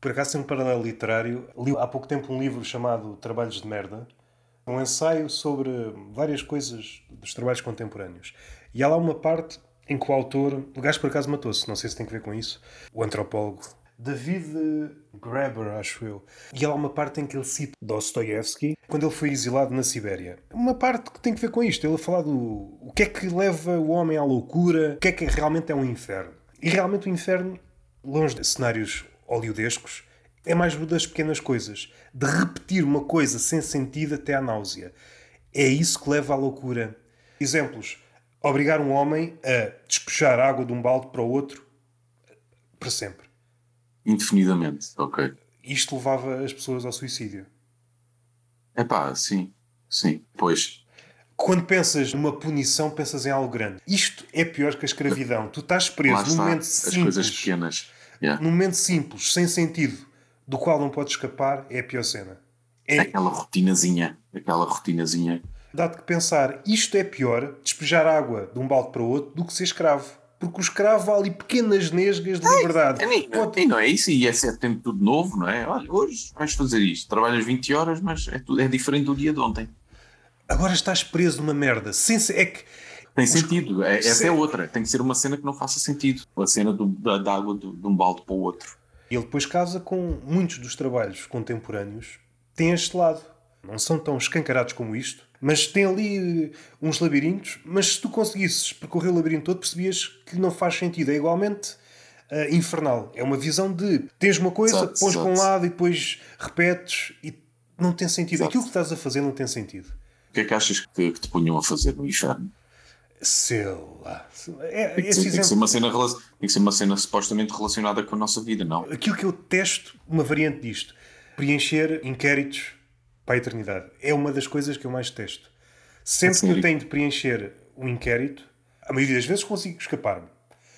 Por acaso tem um paralelo literário. Li há pouco tempo um livro chamado Trabalhos de Merda, um ensaio sobre várias coisas dos trabalhos contemporâneos. E há lá uma parte em que o autor, o gajo por acaso matou-se, não sei se tem a ver com isso, o antropólogo, David Graeber, acho eu. E há uma parte em que ele cita Dostoevsky quando ele foi exilado na Sibéria. Uma parte que tem a ver com isto. Ele a falar do o que é que leva o homem à loucura, o que é que realmente é um inferno. E realmente o inferno, longe de cenários oleodescos, é mais das pequenas coisas. De repetir uma coisa sem sentido até à náusea. É isso que leva à loucura. Exemplos. Obrigar um homem a despejar água de um balde para o outro para sempre. Indefinidamente. Ok. Isto levava as pessoas ao suicídio. É pá, sim. Sim. Pois. Quando pensas numa punição, pensas em algo grande. Isto é pior que a escravidão. Tu estás Lá preso num está. momento As coisas simples, pequenas. Yeah. num momento simples, sem sentido, do qual não podes escapar, é a pior cena. É, Aquela rotinazinha. Aquela rotinazinha. dá-te que pensar, isto é pior, despejar água de um balde para o outro, do que ser escravo. Porque o escravo há ali pequenas nesgas de liberdade. É, Pode... E não é isso, e é sempre tudo novo, não é? Olha, hoje vais fazer isto, trabalhas 20 horas, mas é, tudo, é diferente do dia de ontem. Agora estás preso numa merda. Sem, é que. Tem sentido, é, essa é outra. Tem que ser uma cena que não faça sentido. A cena do, da, da água do, de um balde para o outro. Ele depois casa com muitos dos trabalhos contemporâneos, tem este lado. Não são tão escancarados como isto, mas tem ali eh, uns labirintos. Mas se tu conseguisses percorrer o labirinto todo, percebias que não faz sentido. É igualmente uh, infernal. É uma visão de tens uma coisa, exato, pões para um lado e depois repetes e não tem sentido. Exato. Aquilo que estás a fazer não tem sentido. O que é que achas que, que te punham a fazer no inferno? Sei lá. É, tem, que ser, tem, que ser uma cena, tem que ser uma cena supostamente relacionada com a nossa vida, não? Aquilo que eu testo, uma variante disto, preencher inquéritos para a eternidade. É uma das coisas que eu mais testo. Sempre que eu tenho de preencher um inquérito, a maioria das vezes consigo escapar-me.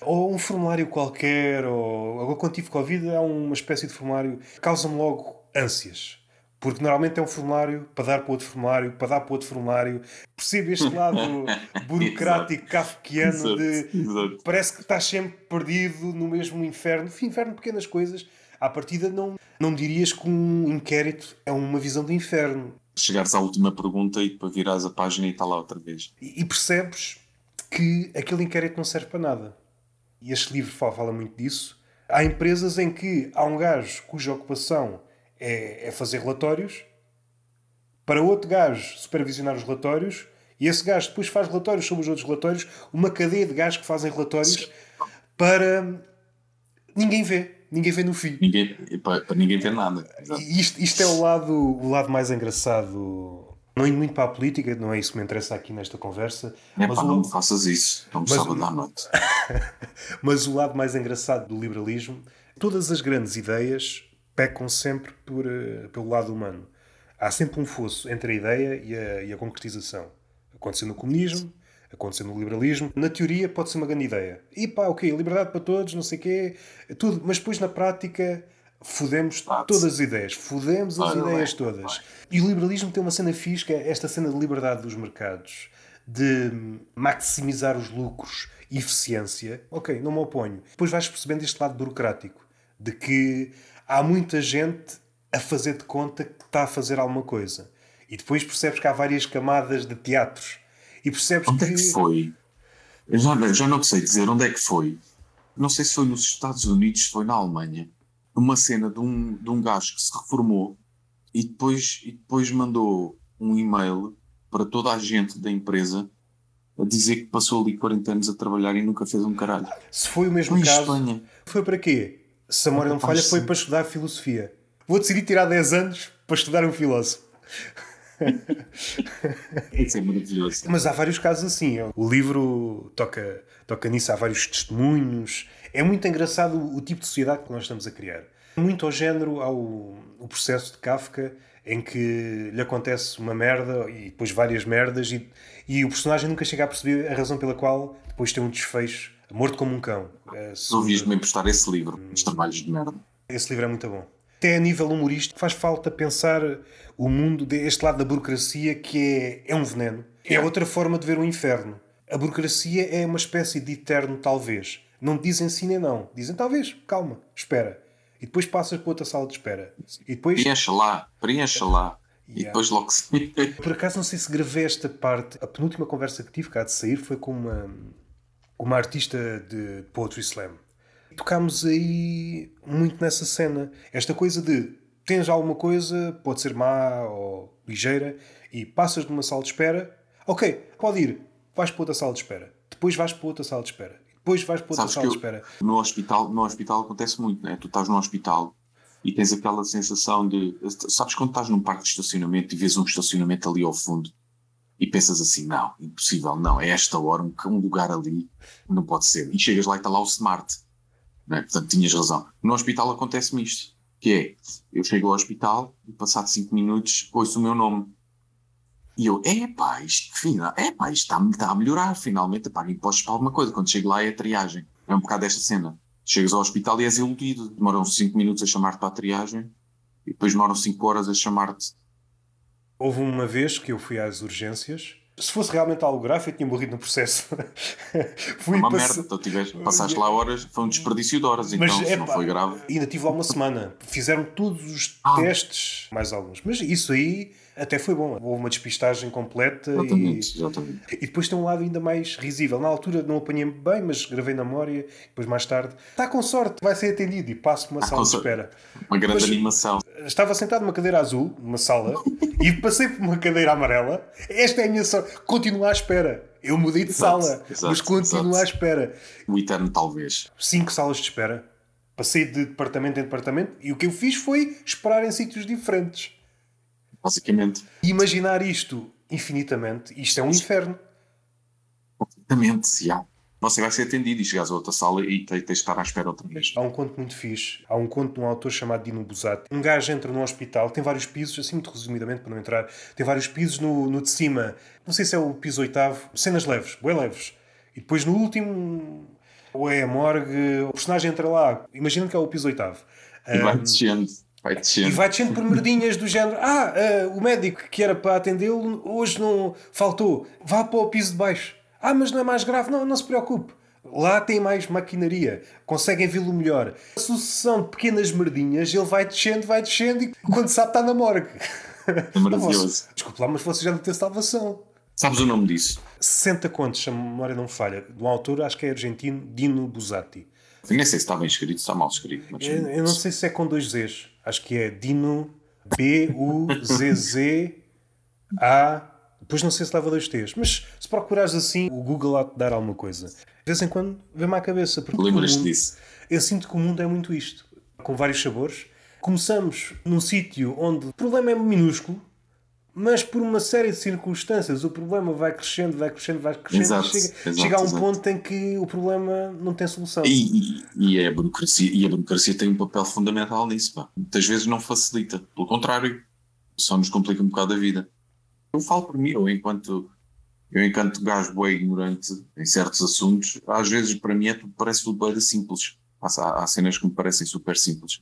Ou um formulário qualquer, ou agora quando tive Covid, há uma espécie de formulário que causa-me logo ânsias. Porque normalmente é um formulário para dar para outro formulário, para dar para outro formulário. Percebo este lado burocrático, kafkiano de parece que estás sempre perdido no mesmo inferno. Inferno, pequenas coisas. À partida, não, não dirias que um inquérito é uma visão do inferno. Chegares à última pergunta e depois virares a página e está lá outra vez. E, e percebes que aquele inquérito não serve para nada. E este livro fala, fala muito disso. Há empresas em que há um gajo cuja ocupação é, é fazer relatórios, para outro gajo supervisionar os relatórios, e esse gajo depois faz relatórios sobre os outros relatórios, uma cadeia de gajos que fazem relatórios para ninguém vê. Ninguém vê no fim. Ninguém, para, para ninguém ver nada. Isto, isto é o lado, o lado mais engraçado. Não indo muito para a política, não é isso que me interessa aqui nesta conversa. É mas pá, o... não faças isso. Não me sábado à noite. mas o lado mais engraçado do liberalismo, todas as grandes ideias pecam sempre por, uh, pelo lado humano. Há sempre um fosso entre a ideia e a, e a concretização. Aconteceu no comunismo, aconteceu no liberalismo. Na teoria pode ser uma grande ideia. E pá, ok, liberdade para todos, não sei o quê, tudo. Mas depois na prática fodemos todas as ideias. Fodemos as ideias todas. E o liberalismo tem uma cena que é esta cena de liberdade dos mercados, de maximizar os lucros e eficiência. Ok, não me oponho. Depois vais percebendo este lado burocrático, de que há muita gente a fazer de conta que está a fazer alguma coisa. E depois percebes que há várias camadas de teatros. E percebes onde que... é que foi? Eu já, já não sei dizer onde é que foi. Não sei se foi nos Estados Unidos, se foi na Alemanha. Uma cena de um, de um gajo que se reformou e depois, e depois mandou um e-mail para toda a gente da empresa a dizer que passou ali 40 anos a trabalhar e nunca fez um caralho. Se foi o mesmo foi caso, Espanha. foi para quê? se a memória não falha, foi para estudar filosofia. Vou decidir tirar 10 anos para estudar um filósofo. Isso é maravilhoso. Mas há vários casos assim. O livro toca, toca nisso, há vários testemunhos. É muito engraçado o tipo de sociedade que nós estamos a criar. Muito ao género ao o processo de Kafka, em que lhe acontece uma merda e depois várias merdas, e, e o personagem nunca chega a perceber a razão pela qual depois tem um desfecho Morto como um cão. É, Ouvias-me emprestar esse livro, Os Trabalhos de Merda. Esse livro é muito bom. Até a nível humorístico faz falta pensar o mundo deste lado da burocracia que é, é um veneno. É outra forma de ver o inferno. A burocracia é uma espécie de eterno talvez. Não dizem sim nem não. Dizem talvez, calma, espera. E depois passas para outra sala de espera. E depois... Preencha lá, preencha lá. Yeah. E depois logo se... Por acaso não sei se gravei esta parte. A penúltima conversa que tive cá de sair foi com uma, uma artista de Poetry Slam. Tocámos aí muito nessa cena. Esta coisa de tens alguma coisa, pode ser má ou ligeira, e passas de uma sala de espera, ok, pode ir, vais para outra sala de espera, depois vais para outra sala de espera, depois vais para outra Sabes sala de espera. No hospital, no hospital acontece muito, né? Tu estás no hospital e tens aquela sensação de. Sabes quando estás num parque de estacionamento e vês um estacionamento ali ao fundo e pensas assim, não, impossível, não, é esta hora, um, um lugar ali, não pode ser. E chegas lá e está lá o smart. É? Portanto, tinhas razão. No hospital acontece-me isto, que é, eu chego ao hospital e passado 5 minutos ouço o meu nome. E eu, é pá, isto, é pá, isto está, está a melhorar, finalmente, pá, impostos para alguma coisa. Quando chego lá é a triagem. É um bocado desta cena. Chegas ao hospital e és iludido. Demoram 5 minutos a chamar-te para a triagem e depois demoram 5 horas a chamar-te Houve uma vez que eu fui às urgências, Se fosse realmente algo grave, eu tinha morrido no processo. Fui uma passe... merda, então tiveste, passaste lá horas, foi um desperdício de horas, então se não foi grave. Ainda tive lá uma semana. Fizeram todos os ah. testes, mais alguns. Mas isso aí até foi bom. Houve uma despistagem completa exatamente, e... Exatamente. e depois tem um lado ainda mais risível. Na altura não apanhei bem, mas gravei na memória, depois mais tarde. Está com sorte, vai ser atendido e passo uma sala de espera. Uma grande mas, animação. Estava sentado numa cadeira azul, numa sala, e passei por uma cadeira amarela. Esta é a minha sorte. Continuo à espera. Eu mudei de exato, sala, exato, mas continuo exato. à espera. O eterno, talvez. Cinco salas de espera. Passei de departamento em departamento e o que eu fiz foi esperar em sítios diferentes basicamente. Imaginar isto infinitamente, isto é um inferno. Completamente, já. Você vai ser atendido e chegas a outra sala e tens de estar à espera outra vez. Há um conto muito fixe. Há um conto de um autor chamado Dino Buzzati. Um gajo entra num hospital, tem vários pisos, assim muito resumidamente para não entrar, tem vários pisos no, no de cima. Não sei se é o piso oitavo. Cenas leves, bem leves. E depois no último, ou é a morgue, o personagem entra lá. Imagina que é o piso oitavo. E vai descendo. Vai descendo. E vai descendo por merdinhas do género: Ah, uh, o médico que era para atendê-lo hoje não faltou, vá para o piso de baixo. Ah, mas não é mais grave, não, não se preocupe. Lá tem mais maquinaria, conseguem vê-lo melhor. A sucessão de pequenas merdinhas, ele vai descendo, vai descendo e quando sabe está na morgue. É maravilhoso. Desculpe lá, mas você já não tem salvação. Sabes o nome disso? 60 contos, se a memória não falha, de um autor, acho que é argentino, Dino Buzzati. nem sei se está bem escrito, se está mal escrito. Mas... Eu, eu não sei se é com dois Zs. Acho que é Dino B-U-Z-Z-A. Depois não sei se leva dois T's. Mas procurares assim, o Google há de dar alguma coisa. De vez em quando vem-me à cabeça. Lembras-te disso? Eu sinto que o mundo é muito isto. Com vários sabores. Começamos num sítio onde o problema é minúsculo, mas por uma série de circunstâncias o problema vai crescendo, vai crescendo, vai crescendo exato, chega, exato, chega a um exato. ponto em que o problema não tem solução. E, e, e, a, burocracia, e a burocracia tem um papel fundamental nisso. Pá. Muitas vezes não facilita, pelo contrário, só nos complica um bocado a vida. Eu falo por mim, eu enquanto, eu enquanto gajo boi ignorante em certos assuntos, às vezes para mim é tudo, parece tudo bem simples. Há, há cenas que me parecem super simples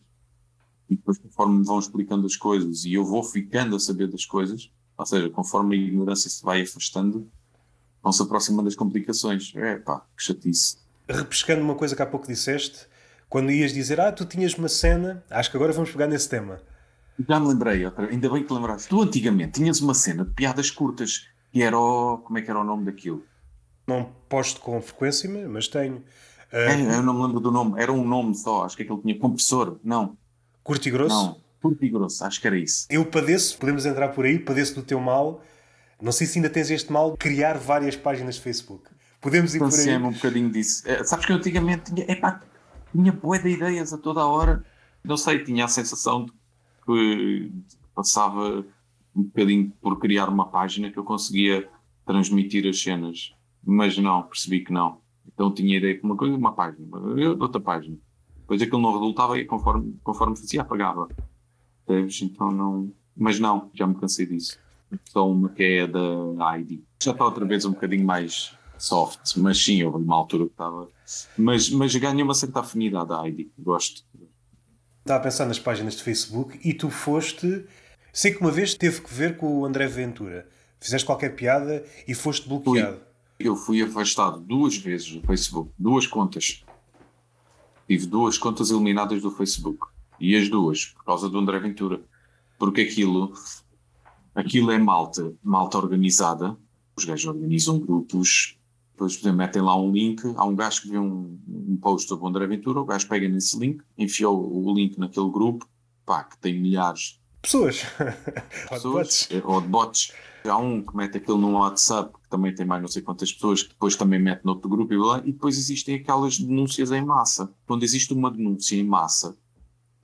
e depois conforme me vão explicando as coisas e eu vou ficando a saber das coisas, ou seja, conforme a ignorância se vai afastando, vão se aproximando das complicações. É pá, que chatice. Repescando uma coisa que há pouco disseste, quando ias dizer, ah, tu tinhas uma cena, acho que agora vamos pegar nesse tema. Já me lembrei, ainda bem que lembraste. Tu antigamente tinhas uma cena de piadas curtas, que era o. Como é que era o nome daquilo? Não posto com frequência, mas tenho. Uh... É, eu não me lembro do nome, era um nome só, acho que aquilo tinha compressor, não. Curto e grosso? Não, curto e grosso, acho que era isso. Eu padeço, podemos entrar por aí, padeço do teu mal. Não sei se ainda tens este mal de criar várias páginas de Facebook. Podemos ir por aí. um bocadinho disso. É, sabes que eu antigamente tinha, epá, tinha boa de ideias a toda a hora. Não sei, tinha a sensação de que passava um bocadinho por criar uma página que eu conseguia transmitir as cenas. Mas não, percebi que não. Então tinha ideia de uma coisa, uma página, outra página depois aquilo não resultava e conforme, conforme fazia apagava. Então não. Mas não, já me cansei disso. Só uma que é da ID. Já está outra vez um bocadinho mais soft, mas sim, houve uma altura que estava. Mas, mas ganha uma certa afinidade à ID. Gosto. Estava a pensar nas páginas de Facebook e tu foste. Sei que uma vez teve que ver com o André Ventura. Fizeste qualquer piada e foste bloqueado. Fui. Eu fui afastado duas vezes do Facebook, duas contas tive duas contas eliminadas do Facebook. E as duas, por causa do André Ventura. Porque aquilo, aquilo é malta, malta organizada. Os gajos organizam grupos, depois por exemplo, metem lá um link. Há um gajo que vê um, um post sobre o André Ventura, o gajo pega nesse link, enfiou o link naquele grupo, pá, que tem milhares pessoas. pessoas ou de bots. Há um que mete aquilo num WhatsApp, que também tem mais não sei quantas pessoas, que depois também mete noutro grupo e, blá, e depois existem aquelas denúncias em massa. Quando existe uma denúncia em massa,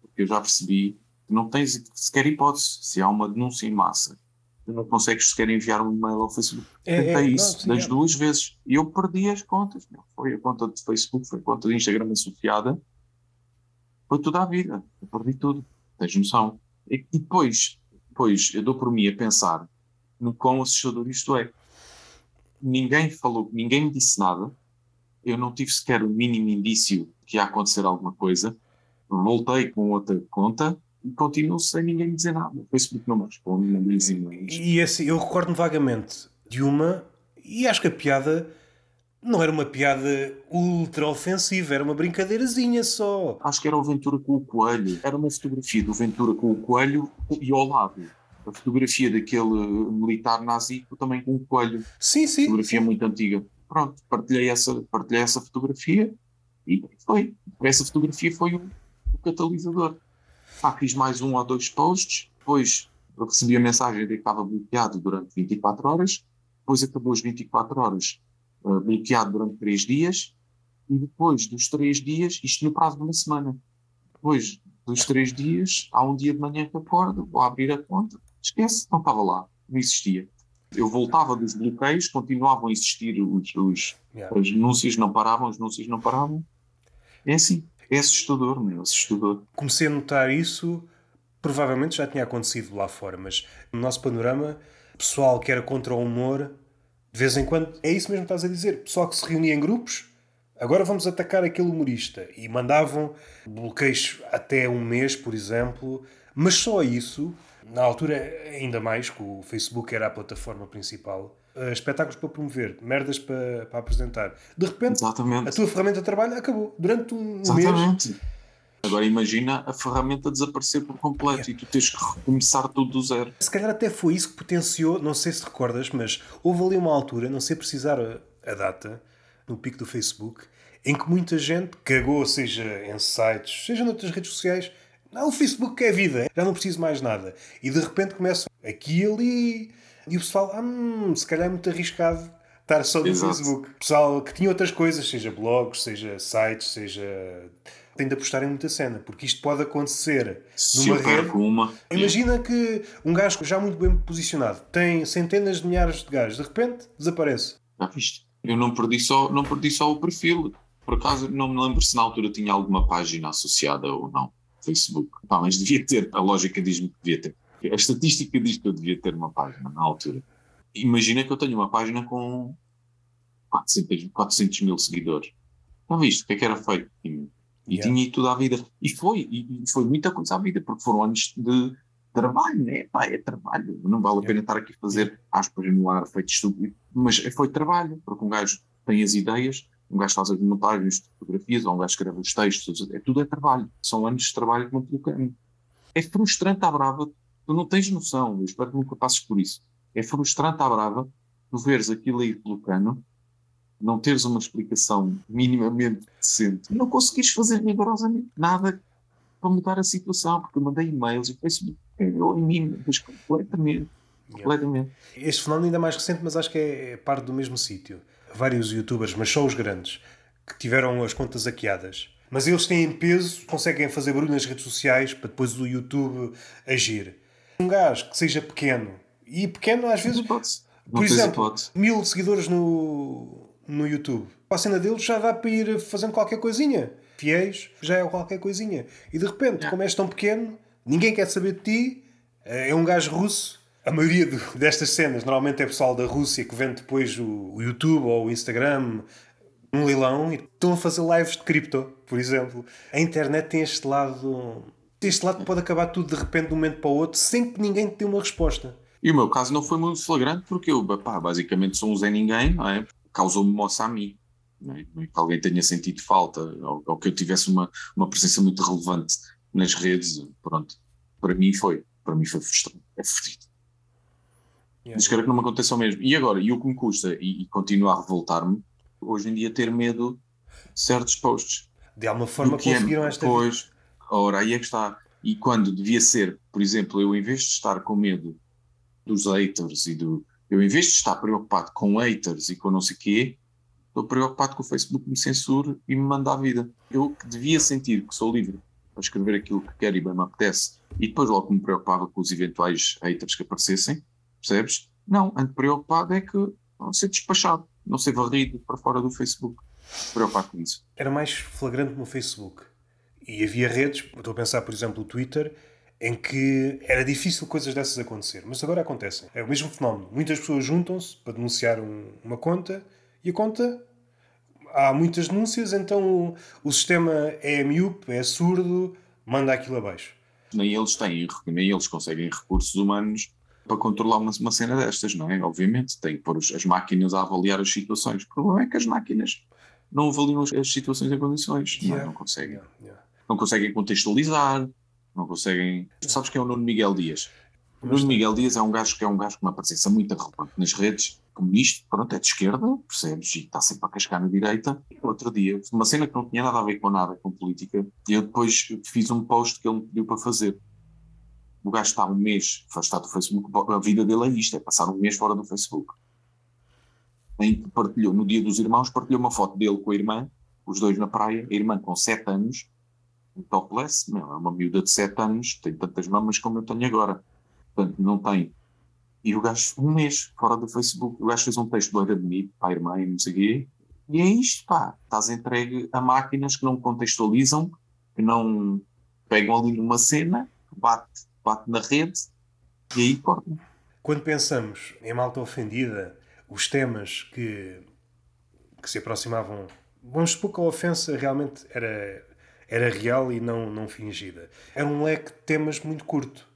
porque eu já percebi que não tens sequer hipótese. Se há uma denúncia em massa, tu não consegues sequer enviar um e-mail ao Facebook. É, Tentei é, isso não, das é. duas vezes. E eu perdi as contas. Foi a conta de Facebook, foi a conta de Instagram associada. Foi toda a vida. Eu perdi tudo. Tens noção? E, depois, depois eu dou por mim a pensar no quão assustador isto é. Ninguém falou, ninguém me disse nada, eu não tive sequer o mínimo indício que ia acontecer alguma coisa. Voltei com outra conta e continuo sem ninguém me dizer nada. O Facebook não me responde, não me diz E assim, eu recordo-me vagamente de uma, e acho que a piada não era uma piada ultra ofensiva, era uma brincadeirazinha só. Acho que era o Ventura com o coelho. Era uma fotografia do Ventura com o coelho e ao lado a fotografia daquele militar nazi também com o coelho. Sim, sim. Fotografia sim. muito antiga. Pronto, partilhei essa, partilhei essa fotografia e foi. Essa fotografia foi o, o catalisador. Ah, fiz mais um ou dois posts, depois recebi a mensagem de que estava bloqueado durante 24 horas, depois acabou as 24 horas uh, bloqueado durante 3 dias, e depois dos 3 dias, isto no prazo de uma semana, depois dos 3 dias, há um dia de manhã que acordo, vou abrir a conta, esquece, não estava lá, não existia. Eu voltava dos bloqueios, continuavam a existir os, os Yeah. não paravam, as denúncias não paravam. É assim, é assustador, meu, assustador. Comecei a notar isso, provavelmente já tinha acontecido lá fora, mas no nosso panorama, pessoal que era contra o humor, de vez em quando, é isso mesmo que estás a dizer, pessoal que se reunia em grupos, agora vamos atacar aquele humorista, e mandavam bloqueios até um mês, por exemplo, mas só isso, na altura ainda mais, que o Facebook era a plataforma principal, eh, espetáculos para promover, merdas para, para apresentar. De repente, Exatamente. a tua ferramenta de trabalho acabou. Durante um mês, Exatamente. Agora imagina a ferramenta desaparecer por completo e tu tens que recomeçar tudo do zero. Se calhar até foi isso que potenciou, não sei se recordas, mas houve ali uma altura, não sei precisar a, a data, no pico do Facebook, em que muita gente cagou, seja em sites, seja noutras redes sociais. Não, o Facebook é vida, já não preciso mais nada. E de repente começam aqui e ali. E o pessoal, hum, se calhar é muito arriscado estar só no Exato. Facebook. Pessoal que tinha outras coisas, seja blogs, seja sites, seja. Tem de apostar em muita cena, porque isto pode acontecer Se numa rede. perco uma. Imagina que um gajo já muito bem posicionado tem centenas de milhares de gajos, de repente desaparece. Já viste? Eu não perdi, só, não perdi só o perfil. Por acaso não me lembro se na altura tinha alguma página associada ou não. Facebook. Pá, mas devia ter. A lógica diz-me que devia ter. A estatística diz que eu devia ter uma página na altura. Imagina que eu tenho uma página com 400, 400 mil seguidores. Já viste o que é que era feito? E, Yeah. tinha ido tudo à vida. E foi, e, foi muita coisa à vida, porque foram anos de trabalho, né? Pá, é trabalho. Não vale a pena estar aqui a fazer aspas no ar feito estúpido, mas foi trabalho, porque um gajo tem as ideias, um gajo faz as montagens de fotografias, ou um gajo escreve os textos, é, tudo é trabalho. São anos de trabalho que não colocando. É frustrante à brava, tu não tens noção, eu espero que nunca passes por isso. É frustrante à brava tu veres aquilo aí pelo cano, não teres uma explicação minimamente decente, não conseguires fazer rigorosamente nada para mudar a situação, porque eu mandei e-mails e o Facebook cagou em mim, mas completamente, completamente. Este fenómeno ainda mais recente, mas acho que é, é parte do mesmo sítio. Vários youtubers, mas só os grandes, que tiveram as contas hackeadas. Mas eles têm peso, conseguem fazer barulho nas redes sociais para depois o YouTube agir. Um gajo que seja pequeno, e pequeno às vezes. Não Por exemplo, hipótese. mil seguidores no, no YouTube. A cena deles já dá para ir fazendo qualquer coisinha. Fiéis, já é qualquer coisinha. E de repente, Yeah. como és tão pequeno, ninguém quer saber de ti, é um gajo russo. A maioria do- destas cenas normalmente é pessoal da Rússia que vende depois o, o YouTube ou o Instagram um leilão e estão a fazer lives de cripto, por exemplo. A internet tem este lado. Este lado que pode acabar tudo de repente de um momento para o outro sem que ninguém te dê uma resposta. E o meu caso não foi muito flagrante porque eu, pá, basicamente sou um Zé Ninguém, não é? Causou-me moça a mim. É? Não é que alguém tenha sentido falta ou, ou que eu tivesse uma, uma presença muito relevante nas redes. Pronto. Para mim foi. Para mim foi frustrante. É fodido. Yeah. Mas quero que não me aconteça o mesmo. E agora, e o que me custa, e, e continuo a revoltar-me, hoje em dia ter medo de certos posts. De alguma forma que é- conseguiram esta vida. Pois, ora, aí é que está. E quando devia ser, por exemplo, eu em vez de estar com medo dos haters e do. Eu em vez de estar preocupado com haters e com não sei o quê, estou preocupado que o Facebook me censure e me manda a vida. Eu que devia sentir que sou livre para escrever aquilo que quero e bem me apetece e depois logo me preocupava com os eventuais haters que aparecessem, percebes? Não, ando preocupado é que não ser despachado, não ser varrido para fora do Facebook. Preocupado com isso. era mais flagrante no Facebook. E havia redes, estou a pensar, por exemplo, o Twitter, em que era difícil coisas dessas acontecer. Mas agora acontecem. É o mesmo fenómeno. Muitas pessoas juntam-se para denunciar um- uma conta e a conta. Há muitas denúncias, então o, o sistema é miúpe, é surdo, manda aquilo abaixo. nem eles têm, nem eles conseguem recursos humanos para controlar uma, uma cena destas, não é? Obviamente, tem que pôr os, as máquinas a avaliar as situações. O problema é que as máquinas não avaliam as, as situações em condições, yeah. não, não, conseguem. Yeah. Yeah. Não conseguem contextualizar, não conseguem. Tu sabes quem é o Nuno Miguel Dias? O Nuno Miguel Dias é um gajo que é um gajo com uma presença muito relevante nas redes, comunista, pronto, é de esquerda, percebes? E está sempre a cascar na direita. E outro dia, uma cena que não tinha nada a ver com nada, com política, e eu depois fiz um post que ele me pediu para fazer o gajo está um mês afastado do Facebook, a vida dele é isto, é passar um mês fora do Facebook. Em que partilhou, no dia dos irmãos, partilhou uma foto dele com a irmã, os dois na praia, a irmã com 7 anos, topless, meu, é uma miúda de 7 anos, tem tantas mamas como eu tenho agora. Portanto, não tem. E o gajo, um mês fora do Facebook, o gajo fez um texto bem bonito para a irmã e não sei o quê. E é isto, pá. Estás entregue a máquinas que não contextualizam, que não pegam ali numa cena, bate bate na rede e aí corta. Quando pensamos em malta ofendida, os temas que, que se aproximavam, vamos supor que a ofensa realmente era, era real e não, não fingida. Era um leque de temas muito curto.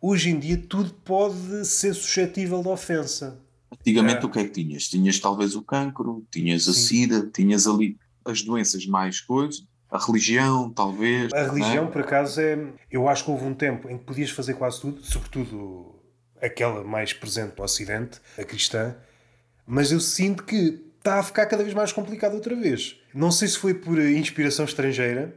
Hoje em dia tudo pode ser suscetível de ofensa. Antigamente é. o que é que tinhas? Tinhas talvez o cancro, tinhas a sida, tinhas ali as doenças mais coisas, a religião, talvez. A religião, é? por acaso, é. Eu acho que houve um tempo em que podias fazer quase tudo, sobretudo aquela mais presente no Ocidente, a cristã, mas eu sinto que está a ficar cada vez mais complicado outra vez. Não sei se foi por inspiração estrangeira,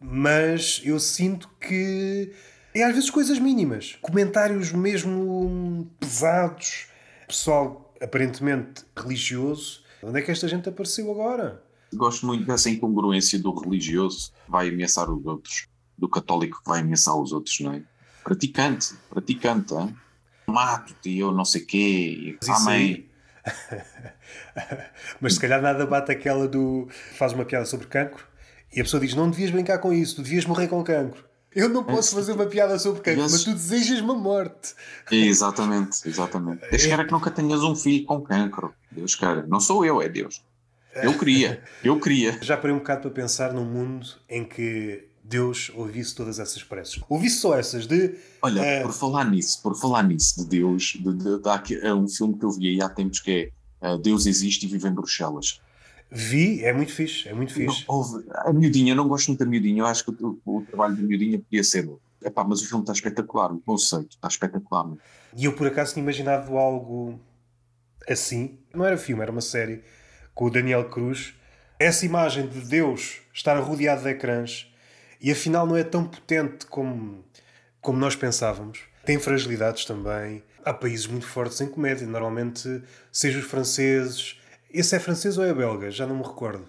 mas eu sinto que é às vezes coisas mínimas, comentários mesmo pesados, pessoal aparentemente religioso. Onde é que esta gente apareceu agora? Gosto muito dessa incongruência do religioso que vai ameaçar os outros, do católico que vai ameaçar os outros, não é? Praticante, praticante, mato-te, eu não sei quê, amém. Mas se calhar nada bate aquela do. faz uma piada sobre cancro e a pessoa diz: Não devias brincar com isso, tu devias morrer com cancro. Eu não posso fazer uma piada sobre cancro, mas tu desejas-me a morte. Exatamente, exatamente. Deus queira que nunca tenhas um filho com cancro. Deus queira. Não sou eu, é Deus. Eu queria, eu queria. Já parei um bocado para pensar num mundo em que Deus ouvisse todas essas preces. Ouvisse só essas de. Olha, uh... por falar nisso, por falar nisso de Deus, de, de, de, é um filme que eu vi aí há tempos que é uh, Deus existe e vive em Bruxelas. Vi, é muito fixe, é muito fixe. Não, houve, a miudinha, eu não gosto muito da miudinha, eu acho que o, o, trabalho da miudinha podia ser. Epá, mas o filme está espetacular, o conceito está espetacular. E eu por acaso tinha imaginado algo assim. Não era filme, era uma série com o Daniel Cruz, essa imagem de Deus estar rodeado de ecrãs e afinal não é tão potente como, como nós pensávamos. Tem fragilidades também. Há países muito fortes em comédia, normalmente, seja os franceses. Esse é francês ou é belga? Já não me recordo.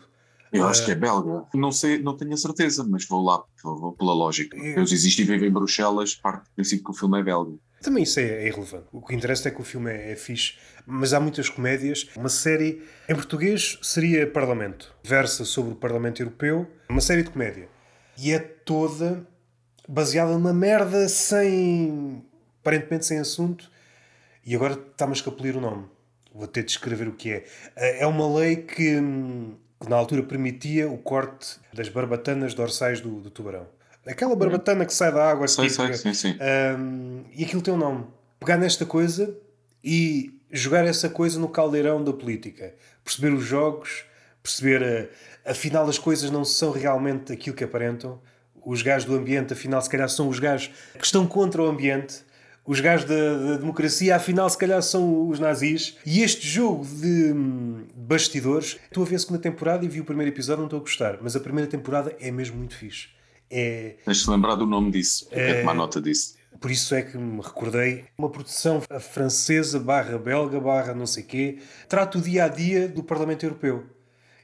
Eu acho que é belga. Não sei, não tenho a certeza, mas vou lá, vou pela lógica. Deus existe e vive em Bruxelas, parte do princípio que o filme é belga. Também isso é, é irrelevante. O que interessa é que o filme é, é fixe, mas há muitas comédias. Uma série em português seria Parlamento. Versa sobre o Parlamento Europeu, uma série de comédia. E é toda baseada numa merda sem. aparentemente sem assunto. E agora está-me a escapulir o nome. Vou ter de escrever o que é. É uma lei que, que na altura permitia o corte das barbatanas dorsais do, do tubarão. Aquela barbatana que sai da água. Sei, sei, sim, sim. Um, e aquilo tem um nome. Pegar nesta coisa e jogar essa coisa no caldeirão da política. Perceber os jogos, perceber uh, afinal as coisas não são realmente aquilo que aparentam. Os gajos do ambiente, afinal, se calhar são os gajos que estão contra o ambiente. Os gajos da, da democracia, afinal, se calhar são os nazis. E este jogo de hum, bastidores, estou a ver a segunda temporada e vi o primeiro episódio, não estou a gostar, mas a primeira temporada é mesmo muito fixe. É, Tens-te lembrar do nome disso, é, tomar nota disso. Por isso é que me recordei. Uma produção francesa, barra belga, barra não sei quê, trata o dia a dia do Parlamento Europeu.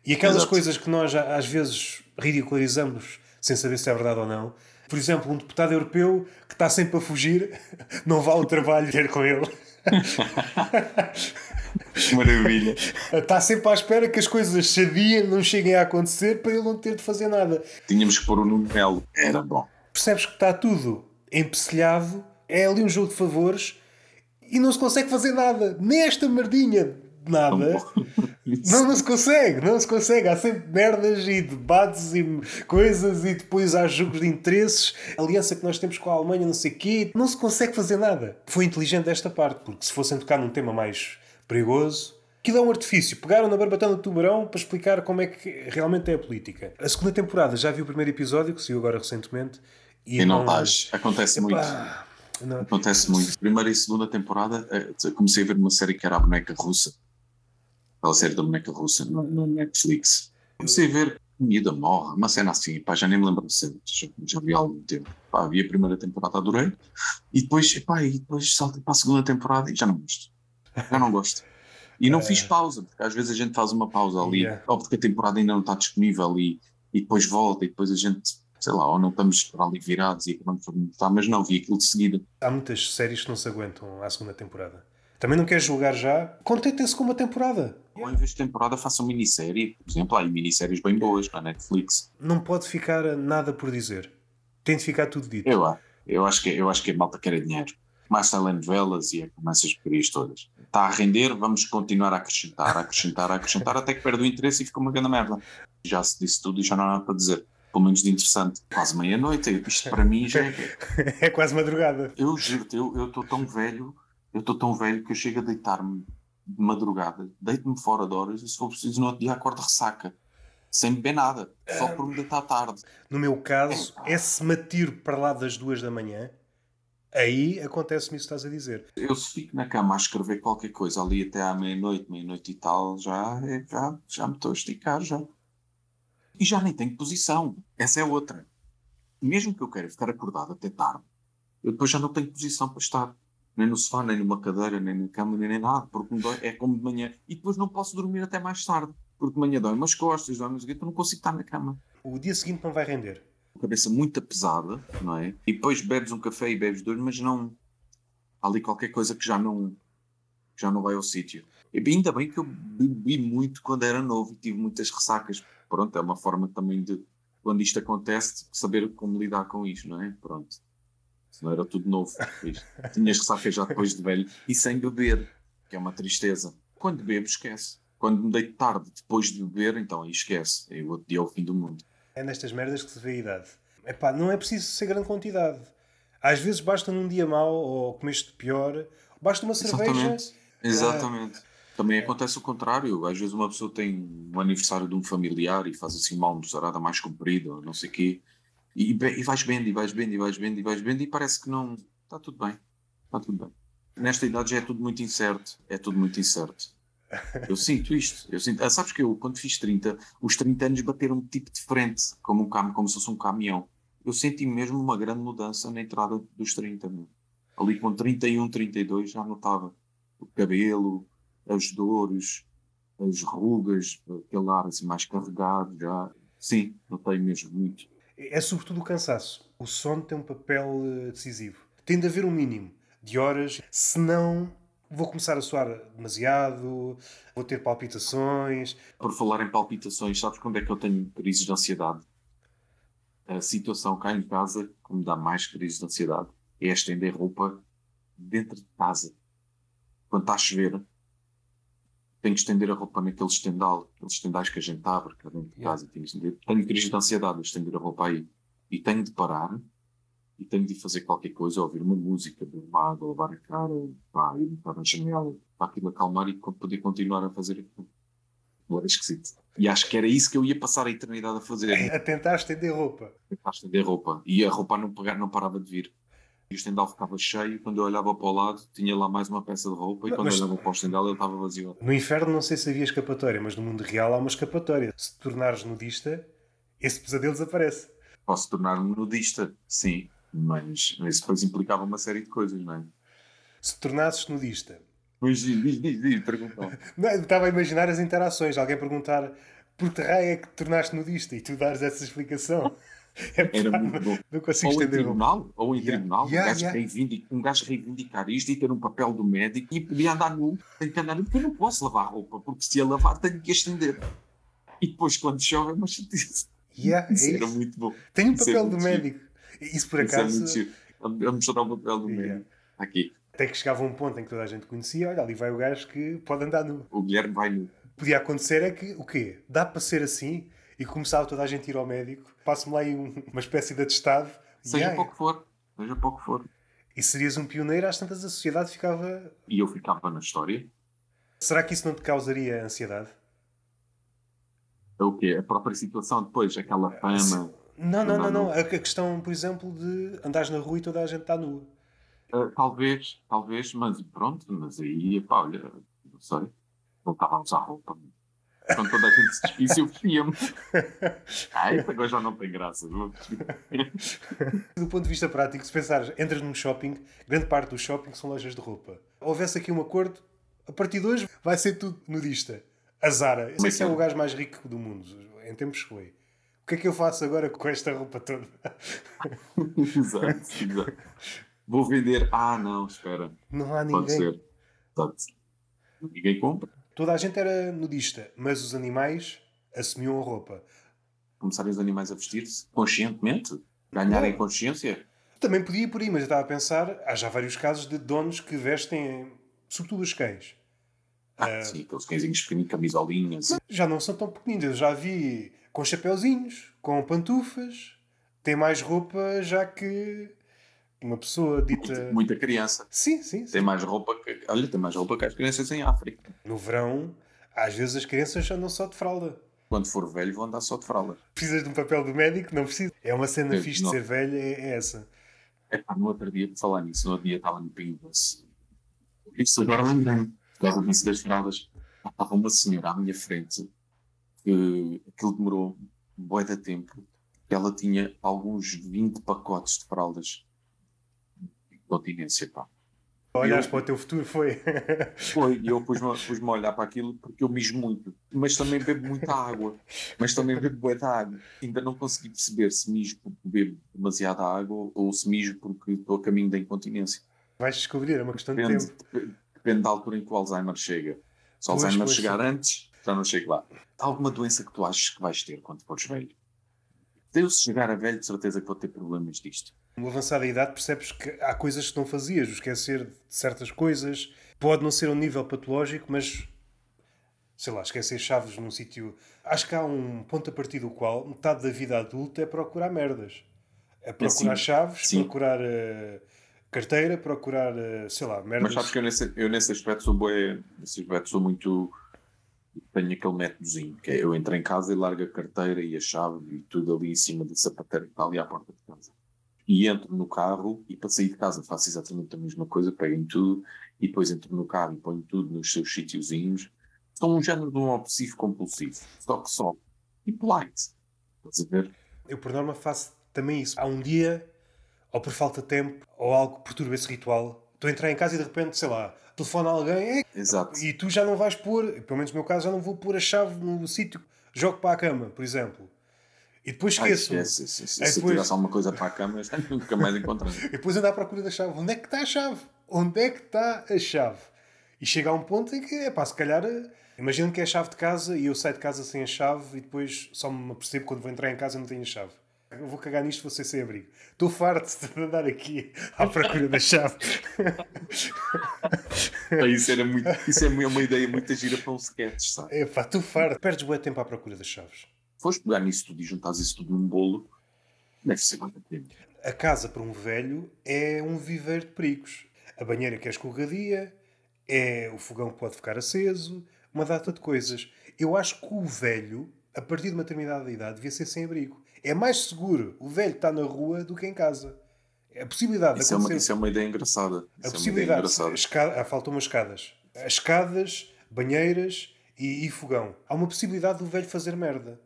E aquelas Exato. coisas que nós às vezes ridicularizamos sem saber se é verdade ou não. Por exemplo, um deputado europeu que está sempre a fugir, não vale o trabalho ter com ele. Maravilha. Está sempre à espera que as coisas sadias não cheguem a acontecer para ele não ter de fazer nada. Tínhamos que pôr o Nuno Melo. Era bom. Percebes que está tudo empecilhado, é ali um jogo de favores e não se consegue fazer nada. Nem esta merdinha nada. Não, não se consegue, não se consegue. Há sempre merdas e debates e coisas e depois há jogos de interesses. A aliança que nós temos com a Alemanha, não sei o quê. Não se consegue fazer nada. Foi inteligente desta parte, porque se fossem tocar num tema mais perigoso, Aquilo é um artifício. Pegaram na barbatana do tubarão para explicar como é que realmente é a política. A segunda temporada já vi o primeiro episódio, que saiu agora recentemente. E, e não estás. Acontece Epá, muito. Não. Acontece muito. Primeira e segunda temporada, eh, comecei a ver uma série que era a Boneca Russa. Aquela série da Boneca Russa no, no Netflix. Comecei a ver comida morre, uma cena assim, pá, já nem me lembro de já, já vi há algum tempo. Pá, vi a primeira temporada, adorei. E depois, epá, e depois saltei para a segunda temporada e já não gosto. Já não gosto. E não fiz pausa, porque às vezes a gente faz uma pausa ali, yeah. ou porque a temporada ainda não está disponível e, e depois volta e depois a gente, sei lá, ou não estamos para ali virados e acabamos por estar, mas não vi aquilo de seguida. Há muitas séries que não se aguentam à segunda temporada. Também não queres julgar já? Contentem-se com uma temporada. Ou em vez de temporada façam minissérie, por exemplo, há minisséries bem boas na Netflix. Não pode ficar nada por dizer. Tem de ficar tudo dito. Eu, eu, acho, que, eu acho que a malta quer dinheiro. Mais telenovelas e é essas porcarias todas está a render, vamos continuar a acrescentar, a acrescentar, a acrescentar, até que perde o interesse e fica uma grande merda. Já se disse tudo e já não há nada para dizer. Pelo menos de interessante. Quase meia-noite, isto para mim já é. é quase madrugada. Eu juro-te, eu estou tão velho, eu estou tão velho que eu chego a deitar-me de madrugada, deito-me fora de horas e se for preciso no outro dia acordo ressaca. Sem beber nada, só por me deitar tarde. No meu caso, é, é se me atiro para lá das duas da manhã Aí acontece-me isso que estás a dizer. Eu se fico na cama a escrever qualquer coisa ali até à meia-noite, meia-noite e tal, já, é, já, já me estou a esticar já. E já nem tenho posição. Essa é outra. Mesmo que eu queira ficar acordado até tarde, eu depois já não tenho posição para estar. Nem no sofá, nem numa cadeira, nem na cama, nem, nada, porque dói, é como de manhã. E depois não posso dormir até mais tarde, porque de manhã dói-me as costas, dói-me as então não consigo estar na cama. O dia seguinte não vai render cabeça muito pesada, não é? E depois bebes um café e bebes dois, mas não. Há ali qualquer coisa que já não, já não vai ao sítio. E ainda bem que eu bebi muito quando era novo e tive muitas ressacas. Pronto, é uma forma também de, quando isto acontece, saber como lidar com isto, não é? Pronto. Senão era tudo novo. Tinhas ressacas já depois de velho e sem beber, que é uma tristeza. Quando bebo, esquece. Quando me deito tarde depois de beber, então aí esquece. É o outro dia é o fim do mundo. É nestas merdas que se vê a idade. Epá, não é preciso ser grande quantidade. Às vezes basta num dia mau ou comeste pior, basta uma cerveja. Exatamente. Exatamente. Também acontece o contrário. Às vezes uma pessoa tem um aniversário de um familiar e faz assim uma almoçarada mais comprida, não sei o quê, e, e vais bem, e vais bem, e vais bem, e vais bem, e parece que não. Está tudo bem. Está tudo bem. Nesta idade já é tudo muito incerto. É tudo muito incerto. Eu sinto isto. Eu sinto, ah, sabes que eu, quando fiz 30, os 30 anos bateram tipo de frente, como, um cam como se fosse um caminhão. Eu senti mesmo uma grande mudança na entrada dos 30. Meu. Ali com 31, 32 já notava o cabelo, as dores, as rugas, aquele ar assim mais carregado já. Sim, notei mesmo muito. É sobretudo o cansaço. O sono tem um papel eh, decisivo. Tem de haver um mínimo de horas, senão vou começar a suar demasiado, vou ter palpitações. Por falar em palpitações, sabes quando é que eu tenho crises de ansiedade? A situação cá em casa que me dá mais crises de ansiedade é estender roupa dentro de casa. Quando está a chover, tenho que estender a roupa naquele estendal, aqueles estendais que a gente abre cá dentro de casa. Tenho, tenho crise de ansiedade a estender a roupa aí. E tenho de parar e tenho de fazer qualquer coisa, ouvir uma música, beber uma água, lavar a cara, pá, ir para a janela, para aquilo acalmar e poder continuar a fazer aquilo. Era esquisito. E acho que era isso que eu ia passar a eternidade a fazer. A tentar estender roupa. A tentar estender roupa. E a roupa não, pegar, não parava de vir. E o estendal ficava cheio. Quando eu olhava para o lado, tinha lá mais uma peça de roupa. E quando mas... eu olhava para o estendal, ele estava vazio. No inferno, não sei se havia escapatória, mas no mundo real há uma escapatória. Se te tornares nudista, esse pesadelo desaparece. Posso tornar-me nudista, sim. Mas isso depois implicava uma série de coisas, não é? Se tornasses nudista. Pois diz, diz, diz, perguntou. Não, estava a imaginar as interações. Alguém perguntar por que raio é que te tornaste nudista e tu dares essa explicação. É, Era muito bom. Não consigo ou em tribunal, ou em yeah. tribunal, yeah, um, gajo yeah. reivindicar, um gajo reivindicar isto e ter um papel do médico e podia andar nu, tem que andar nu, porque eu não posso lavar roupa, porque se a lavar tenho que estender. E depois quando chove é uma chatice. Yeah, isso é era muito bom. Tem um papel do médico. Isso por acaso. Isso é muito Vamos mostrar o papel do médico. Aqui. Até que chegava um ponto em que toda a gente conhecia, olha, ali vai o gajo que pode andar nu. O Guilherme vai nu. Podia acontecer é que, o quê? Dá para ser assim? E começava toda a gente a ir ao médico, passo-me lá aí um- uma espécie de atestado. Seja Yeah, pouco for. Seja pouco for. E serias um pioneiro, às tantas a sociedade ficava. E eu ficava na história. Será que isso não te causaria ansiedade? É o quê? A própria situação depois, aquela fama. Não, não, não, Não. A questão, por exemplo, de andares na rua e toda a gente está nua. Ah, talvez, talvez, mas pronto, mas aí, pá, olha, não sei. A usar roupa. Quando toda a gente se despisse, eu vestia-me. Ah, isso agora já não tem graça. Do ponto de vista prático, se pensares, entras num shopping, grande parte do shopping são lojas de roupa. Houvesse aqui um acordo, a partir de hoje vai ser tudo nudista. A Zara, eu sei Mas que é o gajo mais rico do mundo, em tempos foi. O que é que eu faço agora com esta roupa toda? exato, exato. Vou vender. Ah, não, espera. Não há Pode ninguém. ser. Exato. Ninguém compra. Toda a gente era nudista, mas os animais assumiam a roupa. Começarem os animais a vestir-se conscientemente. Ganharem consciência. Também podia ir por aí, mas eu estava a pensar, há já vários casos de donos que vestem, sobretudo os cães. Ah, sim, aqueles cãezinhos pequeninos, camisolinhas. Já não são tão pequeninos, eu já vi com chapeuzinhos, com pantufas, tem mais roupa já que uma pessoa dita. Muita criança. Sim, sim, sim. Tem mais roupa que. Olha, tem mais roupa que as crianças em África. No verão, às vezes as crianças andam só de fralda. Quando for velho, vão andar só de fralda. Precisas de um papel do médico? Não precisa. É uma cena Sim, fixe de não. ser velho, é, é essa. É pá, no outro dia, por falar nisso, no outro dia estava no Pingas. Isso agora lembrei-me, por causa disso das fraldas. Estava uma senhora à minha frente que aquilo demorou um bué de tempo. que Ela tinha alguns 20 pacotes de fraldas de continência, pá. Olhares Eu- para o teu futuro, foi. Foi, e eu pus-me pus a olhar para aquilo porque eu mijo muito, mas também bebo muita água, mas também bebo de água. Ainda não consegui perceber se mijo porque bebo demasiada água ou se mijo porque estou a caminho da incontinência. Vais descobrir, é uma questão de Depende, tempo. dep- depende da altura em que o Alzheimer chega. Se o Pois, Alzheimer pois, chegar sim. antes, já não chego lá. Há alguma doença que tu achas que vais ter quando fores velho? Deus, se chegar a velho, de certeza que vou ter problemas disto. No avançar da idade percebes que há coisas que não fazias, o esquecer de certas coisas. Pode não ser a um nível patológico, mas sei lá, esquecer chaves num sítio. Acho que há um ponto a partir do qual metade da vida adulta é procurar merdas. É procurar sim. chaves, Sim. procurar eh, carteira, procurar, eh, sei lá, merdas. Mas sabes que eu nesse, eu nesse aspecto sou bué, nesse aspecto sou muito. Tenho aquele métodozinho, que é eu entro em casa e largo a carteira e a chave e tudo ali em cima da sapateira que está ali à porta de casa. E entro no carro e para sair de casa faço exatamente a mesma coisa, pego em tudo e depois entro no carro e ponho tudo nos seus sítiozinhos. Sou um género de um obsessivo compulsivo, só que só. E polite. Estás a ver? Eu, por norma, faço também isso. Há um dia, ou por falta de tempo, ou algo que perturba esse ritual. Estou a entrar em casa e de repente, sei lá, telefona alguém "É, Exato. e tu já não vais pôr, pelo menos no meu caso, já não vou pôr a chave no sítio, jogo para a cama, por exemplo. E depois esqueço. esquece, se, se, depois- tirasse alguma coisa para a cama, já nunca mais encontramos. E depois ando à procura da chave. Onde é que está a chave? Onde é que está a chave? E chega a um ponto em que, é pá, se calhar, eh, imagino que é a chave de casa e eu saio de casa sem a chave e depois só me apercebo quando vou entrar em casa e não tenho a chave. Eu vou cagar nisto, vou ser sem abrigo. Estou farto de andar aqui à procura da chave. isso, era muito, isso é uma ideia muito gira para um sketch, sabe? É pá, estou farto. Perdes bué tempo à procura das chaves. Foste pegar nisso tudo e juntares isso tudo num bolo, deve ser muito tempo. A casa para um velho é um viveiro de perigos. A banheira que é escorregadia, é o fogão que pode ficar aceso, uma data de coisas. Eu acho que o velho, a partir de uma determinada idade, devia ser sem abrigo. É mais seguro o velho estar na rua do que em casa. A possibilidade de Isso é, uma, acontecer... isso é uma ideia engraçada. a Isso é uma possibilidade... Escada... Ah, faltam umas escadas. As escadas, banheiras e, e fogão. Há uma possibilidade do velho fazer merda.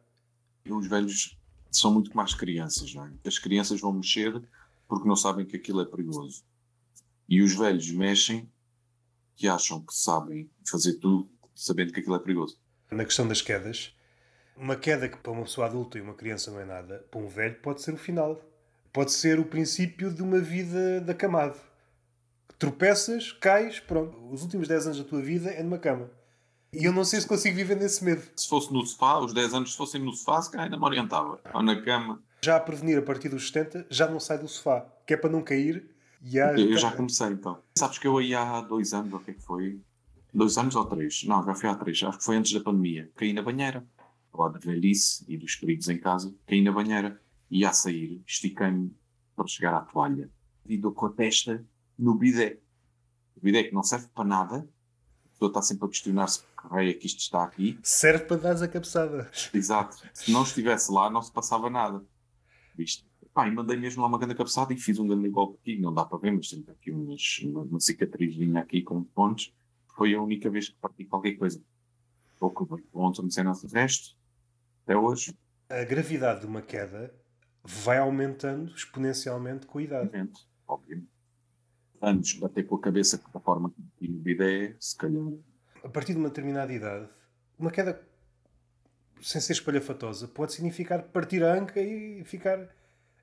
Os velhos são muito as crianças, não é? As crianças vão mexer porque não sabem que aquilo é perigoso. E os velhos mexem que acham que sabem fazer tudo sabendo que aquilo é perigoso. na questão das quedas, uma queda que para uma pessoa adulta e uma criança não é nada, para um velho pode ser o final. Pode ser o princípio de uma vida de acamado. Tropeças, cais, pronto. Os últimos 10 anos da tua vida é numa cama. E eu não sei se consigo viver nesse medo. Se fosse no sofá, os 10 anos, se fossem no sofá, se calhar ainda me orientava. Ou na cama. Já a prevenir a partir dos 70, já não sai do sofá. Que é para não cair, Yeah, eu já comecei então. Sabes que eu aí há dois anos, o que é que foi? Dois anos ou três? Não, já foi há três. Acho que foi antes da pandemia. Caí na banheira. Lá da velhice e dos perigos em casa. Caí na banheira. E a sair, estiquei-me para chegar à toalha. E dou com a testa no bidé. O bidé que não serve para nada. Pessoa está sempre a questionar-se que é que isto está aqui. Serve para dar a cabeçada. Exato. Se não estivesse lá, não se passava nada. Viste? Pá, e mandei mesmo lá uma grande cabeçada e fiz um grande golpe aqui. Não dá para ver, mas tem aqui umas, uma, uma cicatrizinha aqui com pontos. Foi a única vez que parti qualquer coisa. Pouco pontos, não sei nada do resto. Até hoje. A gravidade de uma queda vai aumentando exponencialmente com a idade. Obviamente. Obviamente. Anos bater com a cabeça da forma que no bidé, se calhar. A partir de uma determinada idade, uma queda sem ser espalhafatosa pode significar partir a anca e ficar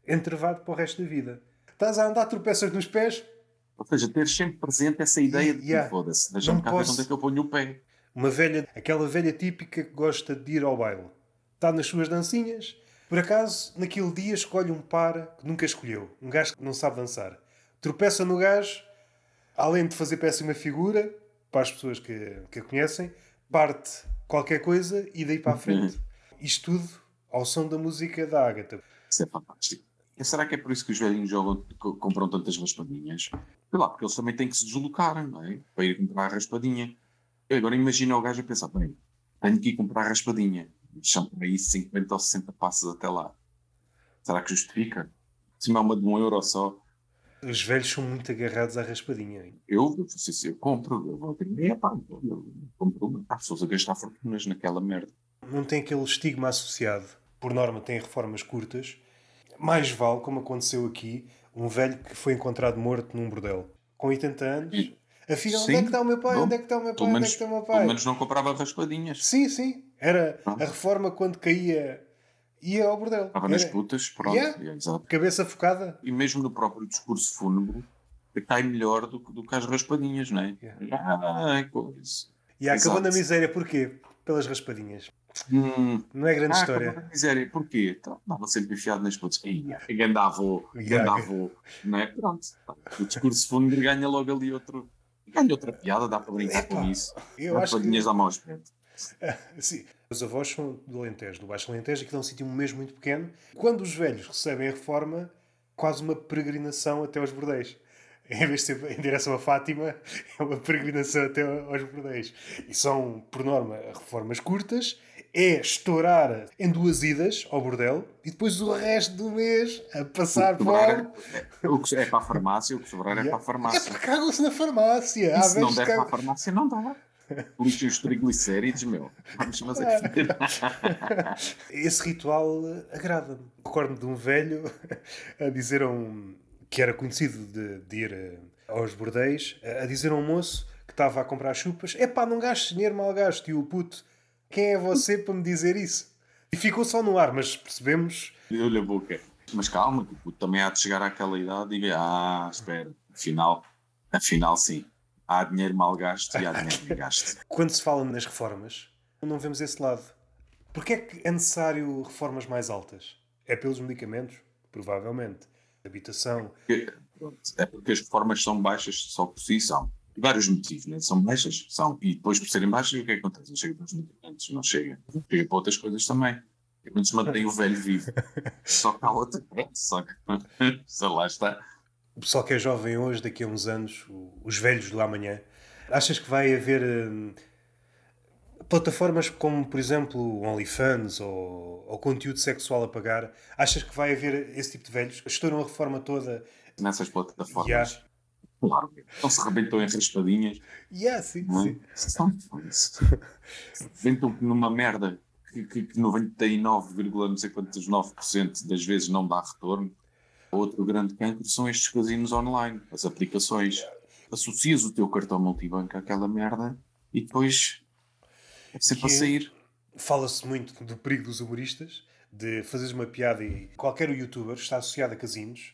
entrevado para o resto da vida. Estás a andar, tropeças nos pés. Ou seja, ter sempre presente essa ideia de que Yeah. foda-se, deixa-me cá posso- ver onde é que eu ponho o pé. Uma velha, aquela velha típica que gosta de ir ao baile. Está nas suas dancinhas. Por acaso, naquele dia escolhe um par que nunca escolheu. Um gajo que não sabe dançar. Tropeça no gajo, além de fazer péssima figura, para as pessoas que, que a conhecem, parte qualquer coisa e daí para a frente. Isto tudo ao som da música da Ágata. Isso é fantástico. E será que é por isso que os velhinhos jogam, co- compram tantas raspadinhas? Sei lá, porque eles também têm que se deslocar, não é? Para ir comprar a raspadinha. Eu agora imagino o gajo a pensar, bem, tenho que ir comprar a raspadinha. São por aí 50 ou 60 passos até lá. Será que justifica? Se não é uma de um euro só, Os velhos são muito agarrados à raspadinha. eu, eu, se- eu compro, eu vou ter é, pá, eu, compro uma. Há pessoas a gastar fortunas naquela merda. não tem aquele estigma associado. Por norma, tem reformas curtas. Mais vale, como aconteceu aqui, um velho que foi encontrado morto num bordel. Com 80 anos. E- Afinal, Sim, onde é que está o meu pai? bom, Onde é que está o meu pai? Pelo Onde é menos, que está o meu pelo pai? menos não comprava raspadinhas. Sim, sim. Era Pronto. a reforma quando caía, ia ao bordel. Estava nas Era putas, pronto. Yeah. é, exato. cabeça focada. e mesmo no próprio discurso fúnebre cai melhor do, que- do que as raspadinhas, não é? Ah, é coisa. E acabou na miséria. Porquê? Pelas raspadinhas. Hum, Não é grande ah, história. acabou na miséria. Porquê? Então, Estava sempre enfiado nas putas. Gandavô, Yeah. gandavô, não é? Pronto. O discurso fúnebre ganha logo ali outro. Ganha outra piada, dá para brincar com isso. Eu acho que Raspadinhas dá mau aspecto. Sim. Os avós são do Alentejo, do Baixo Alentejo, aquilo é um sítio mesmo muito pequeno. Quando os velhos recebem a reforma, quase uma peregrinação até aos bordéis. Em vez de ser em direção a Fátima, é uma peregrinação até aos bordéis. E são, por norma, reformas curtas. É estourar em duas idas ao bordel e depois o resto do mês a passar O que fome. é, o que é para a farmácia, o que sobrar é para a É farmácia. porque cagam-se na farmácia. E se não der que para a farmácia, não dá. Lixem os triglicéridos, meu. Vamos mas é Esse ritual agrada-me. Recordo-me de um velho a dizer a um. que era conhecido de, de ir aos bordéis, a dizer a um moço que estava a comprar chupas: é pá, não gastes dinheiro mal gasto. E o puto, quem é você para me dizer isso? E ficou só no ar, mas percebemos. Deu-lhe a boca. Mas calma, que o puto também há de chegar àquela idade e ver, ah, espera, afinal, afinal sim. Há dinheiro mal gasto e há dinheiro bem gasto. Quando se fala nas reformas, não vemos esse lado. Porquê é que é necessário reformas mais altas? É pelos medicamentos? Provavelmente. Habitação. Porque- pronto, É porque as reformas são baixas só por si, são. Vários motivos, né? são baixas, são. E depois, por serem baixas, o que é que acontece? Não chega para os medicamentos, não chega. Chega para outras coisas também. Pelo menos mantém o velho vivo. Só que há outra. Só que. Só lá está. O pessoal que é jovem hoje, daqui a uns anos, os velhos do amanhã, achas que vai haver hum, plataformas como, por exemplo, OnlyFans ou, ou conteúdo sexual a pagar? Achas que vai haver esse tipo de velhos estouram a reforma toda? Nessas plataformas. Yeah. Claro. Não se rebentam em raspadinhas. Yeah, sim, Não é? São Inventam numa merda que, que, que 99, não sei quantos 9% das vezes não dá retorno. Outro grande cancro são estes casinos online, as aplicações. Associas o teu cartão multibanco àquela merda e depois é sempre a sair. Fala-se muito do perigo dos humoristas, de fazeres uma piada e qualquer youtuber está associado a casinos.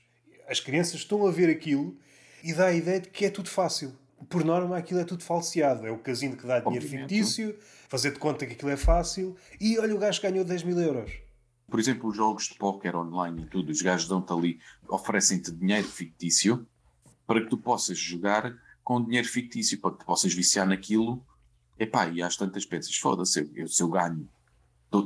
As crianças estão a ver aquilo e dá a ideia de que é tudo fácil. Por norma, aquilo é tudo falseado. É o casino que dá dinheiro Obviamente. fictício, fazer de conta que aquilo é fácil e olha, o gajo ganhou 10 mil euros. Por exemplo, os jogos de póquer online e tudo, os gajos dão-te ali, oferecem-te dinheiro fictício para que tu possas jogar com dinheiro fictício, para que tu possas viciar naquilo. Epá, e às tantas peças, foda-se, eu, se eu ganho,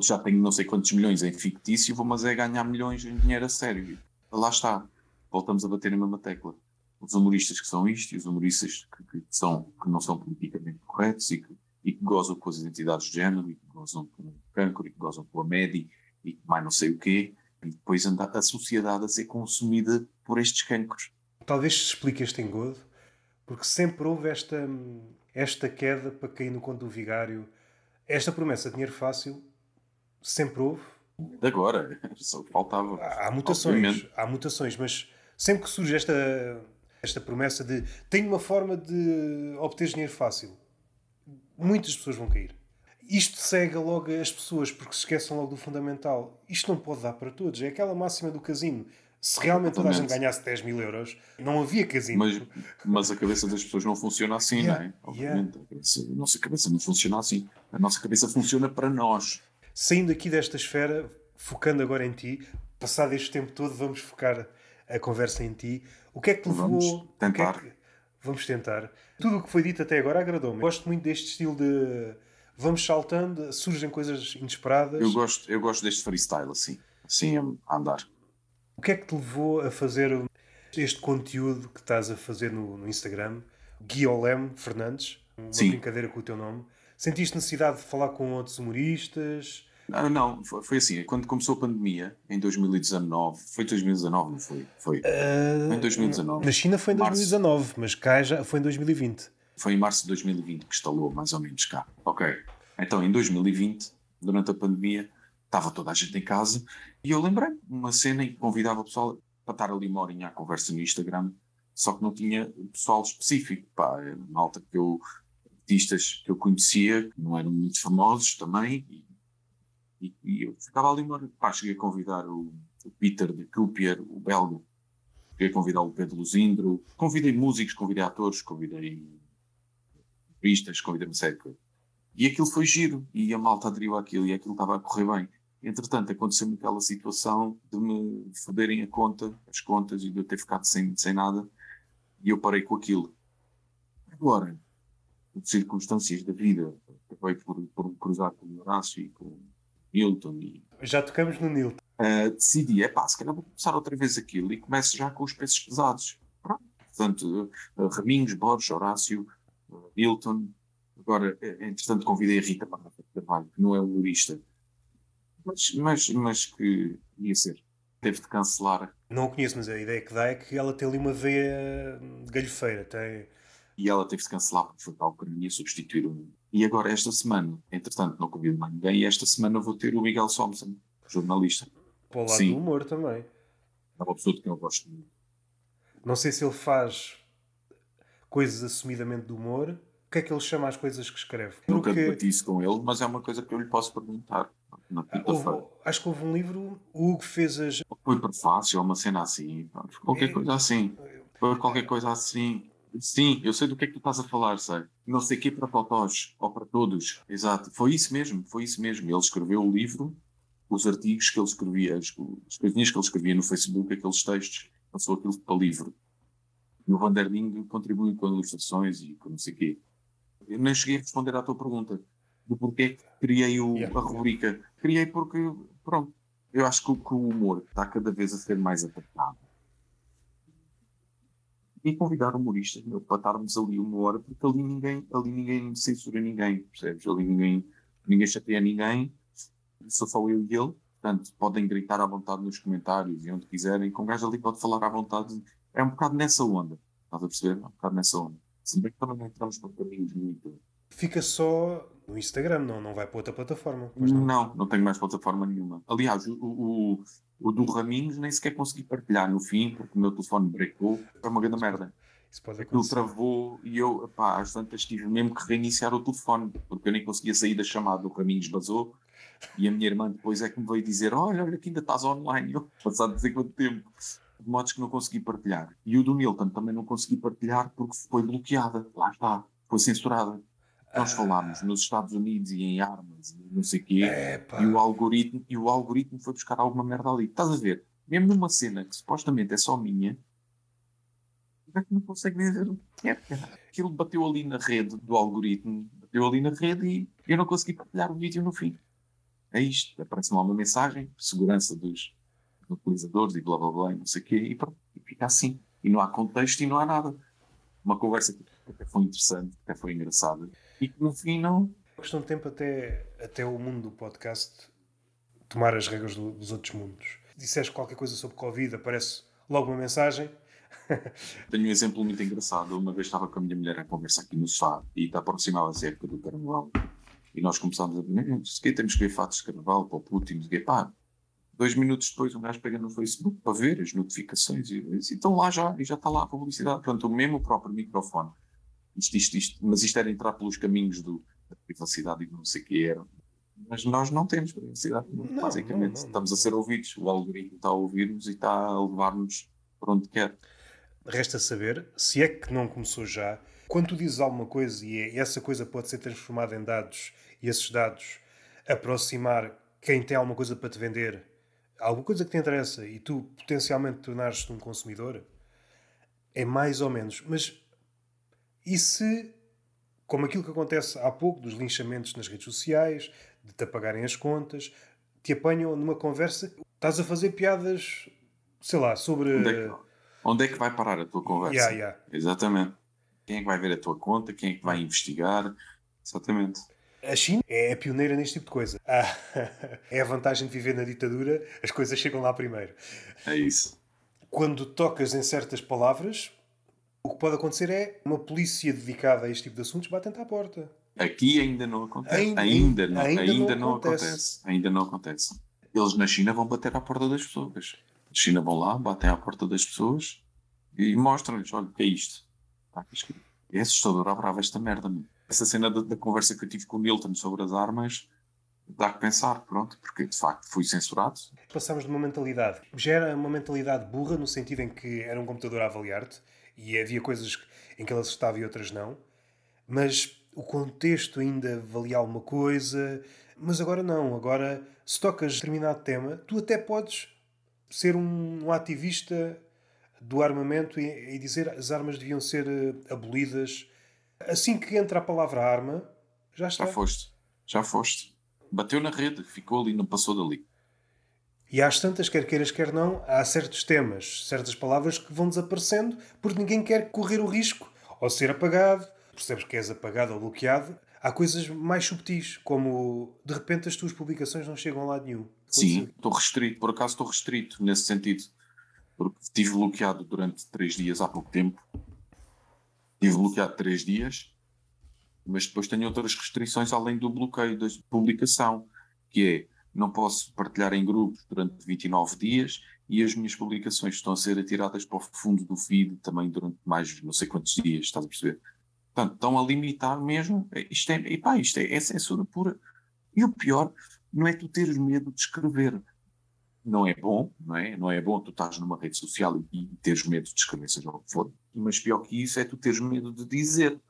já tenho não sei quantos milhões em fictício, vou mas é ganhar milhões em dinheiro a sério. Lá está, voltamos a bater na mesma tecla. Os humoristas que são isto e os humoristas que, que são, que não são politicamente corretos e que, e que gozam com as identidades de género e que gozam com o cancro e que gozam com a média e mais não sei o quê, e depois anda a sociedade a ser consumida por estes cancros. Talvez se explique este engodo, porque sempre houve esta, esta queda para cair no conto do vigário. Esta promessa de dinheiro fácil sempre houve. Agora, só faltava. Há, há mutações, obviamente. há mutações, mas sempre que surge esta, esta promessa de tenho uma forma de obter dinheiro fácil, muitas pessoas vão cair. Isto cega logo as pessoas porque se esquecem logo do fundamental. Isto não pode dar para todos. É aquela máxima do casino. Se realmente toda a gente ganhasse 10 mil euros, não havia casino. Mas, mas a cabeça das pessoas não funciona assim, yeah, não é? Obviamente. Yeah. A, cabeça, a nossa cabeça não funciona assim. A nossa cabeça funciona para nós. Saindo aqui desta esfera, focando agora em ti, passado este tempo todo, vamos focar a conversa em ti. O que é que te levou. Vamos tentar. Que é que... Vamos tentar. Tudo o que foi dito até agora agradou-me. Gosto muito deste estilo de. Vamos saltando, surgem coisas inesperadas. Eu gosto, eu gosto deste freestyle, assim. Assim a andar. O que é que te levou a fazer este conteúdo que estás a fazer no, no Instagram? Guiolem Fernandes, uma Sim. brincadeira com o teu nome. Sentiste necessidade de falar com outros humoristas? Não, não, foi assim. Quando começou a pandemia, em 2019, foi 2019, não foi? Foi. Uh, foi em 2019. Na China foi em 2019, março. mas cá já foi em 2020. Foi em março de 2020 que instalou, mais ou menos cá. Ok. Então, em 2020, durante a pandemia, estava toda a gente em casa. E eu lembrei uma cena em que convidava o pessoal para estar ali uma horinha à conversa no Instagram, só que não tinha pessoal específico, pá, malta que eu, artistas que eu conhecia, que não eram muito famosos também, e, e, e eu ficava ali uma hora, pá, cheguei a convidar o, o Peter de Kupier, o belga, cheguei a convidar o Pedro Luzindro, convidei músicos, convidei atores, convidei série de coisas. E aquilo foi giro, e a malta aderiu àquilo, e aquilo estava a correr bem. Entretanto, aconteceu-me aquela situação de me foderem a conta, as contas, e de eu ter ficado sem, sem nada, e eu parei com aquilo. Agora, por circunstâncias da vida, acabei por, por me cruzar com o Horácio e com o Newton. E, já tocamos no Newton. Uh, decidi, é pá, se calhar vou começar outra vez aquilo e começo já com os pesos pesados. Pronto. Portanto, uh, Raminhos, Borges, Horácio, Newton. Agora, entretanto, convidei a Rita para Carvalho, que não é humorista mas, mas, mas que ia ser. Teve de cancelar. Não o conheço, mas a ideia que dá é que ela tem ali uma veia de galhofeira. Tem... E ela teve de cancelar porque foi para a Ucrânia substituir um. E agora, esta semana, entretanto, não convido mais ninguém, e esta semana vou ter o Miguel Somson, jornalista. Para o lado Sim. do humor também. É uma pessoa de quem eu gosto muito. Não sei se ele faz coisas assumidamente de humor. O que é que ele chama as coisas que escreve? Porque... Nunca debati isso com ele, mas é uma coisa que eu lhe posso perguntar na houve, Acho que houve um livro, o Hugo fez as. Foi prefácio, uma cena assim, qualquer é... coisa assim. Foi qualquer coisa assim. Sim, eu sei do que é que tu estás a falar, sei. Não sei que para totós, ou para todos. Exato. Foi isso mesmo, foi isso mesmo. Ele escreveu o livro, os artigos que ele escrevia, as, as coisinhas que ele escrevia no Facebook, aqueles textos, passou aquilo para livro. E o Vanderling contribuiu com ilustrações e com não sei o quê. Eu nem cheguei a responder à tua pergunta do porquê que criei o, yeah. a rubrica. Criei porque, pronto, eu acho que, que o humor está cada vez a ser mais atacado. E convidar humoristas meu, para estarmos ali uma hora, porque ali ninguém, ali ninguém censura ninguém, percebes? Ali ninguém, ninguém chateia ninguém, sou só eu e ele. Portanto, podem gritar à vontade nos comentários e onde quiserem, com o gajo ali pode falar à vontade. É um bocado nessa onda, estás a perceber? É um bocado nessa onda. Se bem que também não entramos por caminhos muito. Fica só no Instagram, não, não vai para outra plataforma. Não. não, não tenho mais plataforma nenhuma. Aliás, o, o, o do Raminhos nem sequer consegui partilhar no fim, porque o meu telefone brecou. Foi uma grande merda. Isso pode Aquilo travou e eu, pá, às tantas tive mesmo que reiniciar o telefone, porque eu nem conseguia sair da chamada. O Raminhos vazou e a minha irmã depois é que me veio dizer: Olha, olha que ainda estás online. Eu, passado dizer quanto tempo. De modos que não consegui partilhar. E o do Milton também não consegui partilhar porque foi bloqueada. Lá está. Foi censurada nós falámos nos Estados Unidos e em armas e não sei o quê, e o, algoritmo, e o algoritmo foi buscar alguma merda ali. Estás a ver? Mesmo numa cena que supostamente é só minha, é que não conseguem ver o que é. Aquilo bateu ali na rede do algoritmo, bateu ali na rede e eu não consegui partilhar o vídeo no fim. É isto, aparece-me lá uma mensagem, segurança dos utilizadores e blá blá blá, e não sei o quê, e pronto, e fica assim. E não há contexto e não há nada. Uma conversa que até foi interessante, até foi engraçada, e que no fim não. Questão de tempo até, até o mundo do podcast tomar as regras do, dos outros mundos. Disseste qualquer coisa sobre Covid, aparece logo uma mensagem. Tenho um exemplo muito engraçado. Uma vez estava com a minha mulher a conversar aqui no sofá e está aproximava-se a época do carnaval. E nós começámos a dizer: temos que ver fatos de carnaval para o Putin. E, pá, Dois minutos depois, um gajo pega no Facebook para ver as notificações e, e estão lá já, e já está lá a publicidade. Portanto, o mesmo próprio microfone. Isto, isto, isto, mas isto era entrar pelos caminhos do, da privacidade e não sei o que era. Mas nós não temos privacidade. Não, basicamente, não, não, estamos a ser ouvidos. O algoritmo está a ouvir-nos e está a levar-nos para onde quer. Resta saber, se é que não começou já, quando tu dizes alguma coisa e é, essa coisa pode ser transformada em dados e esses dados aproximar quem tem alguma coisa para te vender alguma coisa que te interessa e tu potencialmente tornares-te um consumidor, é mais ou menos. Mas e se, como aquilo que acontece há pouco, dos linchamentos nas redes sociais, de te apagarem as contas, te apanham numa conversa, estás a fazer piadas, sei lá, sobre. Onde é que, onde é que vai parar a tua conversa? Yeah, yeah. Exatamente. Quem é que vai ver a tua conta? Quem é que vai investigar? Exatamente. A China é pioneira neste tipo de coisa. Ah, é a vantagem de viver na ditadura, as coisas chegam lá primeiro. É isso. Quando tocas em certas palavras, o que pode acontecer é uma polícia dedicada a este tipo de assuntos bate-te à porta. Aqui ainda não acontece. Ainda, ainda, não, ainda, ainda não, acontece. acontece. Ainda não acontece. Eles na China vão bater à porta das pessoas. Na China vão lá, batem à porta das pessoas e mostram-lhes: olha, o que é isto? É assustador, brava esta merda, mano essa cena da, da, conversa que eu tive com o Nilton sobre as armas dá que pensar, pronto, porque de facto fui censurado. Passamos de uma mentalidade, já era uma mentalidade burra no sentido em que era um computador a avaliar-te e havia coisas em que ele acertava e outras não, mas o contexto ainda valia alguma coisa, mas agora não, agora se tocas determinado tema, tu até podes ser um, um ativista do armamento e, e dizer as armas deviam ser eh, abolidas Assim que entra a palavra arma, já está. Já foste. Já foste. Bateu na rede, ficou ali, não passou dali. E às tantas, quer queiras, quer não, há certos temas, certas palavras que vão desaparecendo porque ninguém quer correr o risco ou ser apagado. Percebes que és apagado ou bloqueado. Há coisas mais subtis, como de repente as tuas publicações não chegam a lado nenhum. Sim, estou restrito, por acaso estou restrito nesse sentido. Porque estive bloqueado durante três dias há pouco tempo Estive bloqueado três dias, mas depois tenho outras restrições além do bloqueio da publicação, que é não posso partilhar em grupos durante 29 dias e as minhas publicações estão a ser atiradas para o fundo do feed também durante mais não sei quantos dias, estás a perceber? Portanto, estão a limitar mesmo. Isto é, epá, isto é, é censura pura. E o pior não é tu teres medo de escrever. Não é bom, não é? Não é bom tu estás numa rede social e, e teres medo de escrever, seja o que for mas pior que isso é tu teres medo de dizer.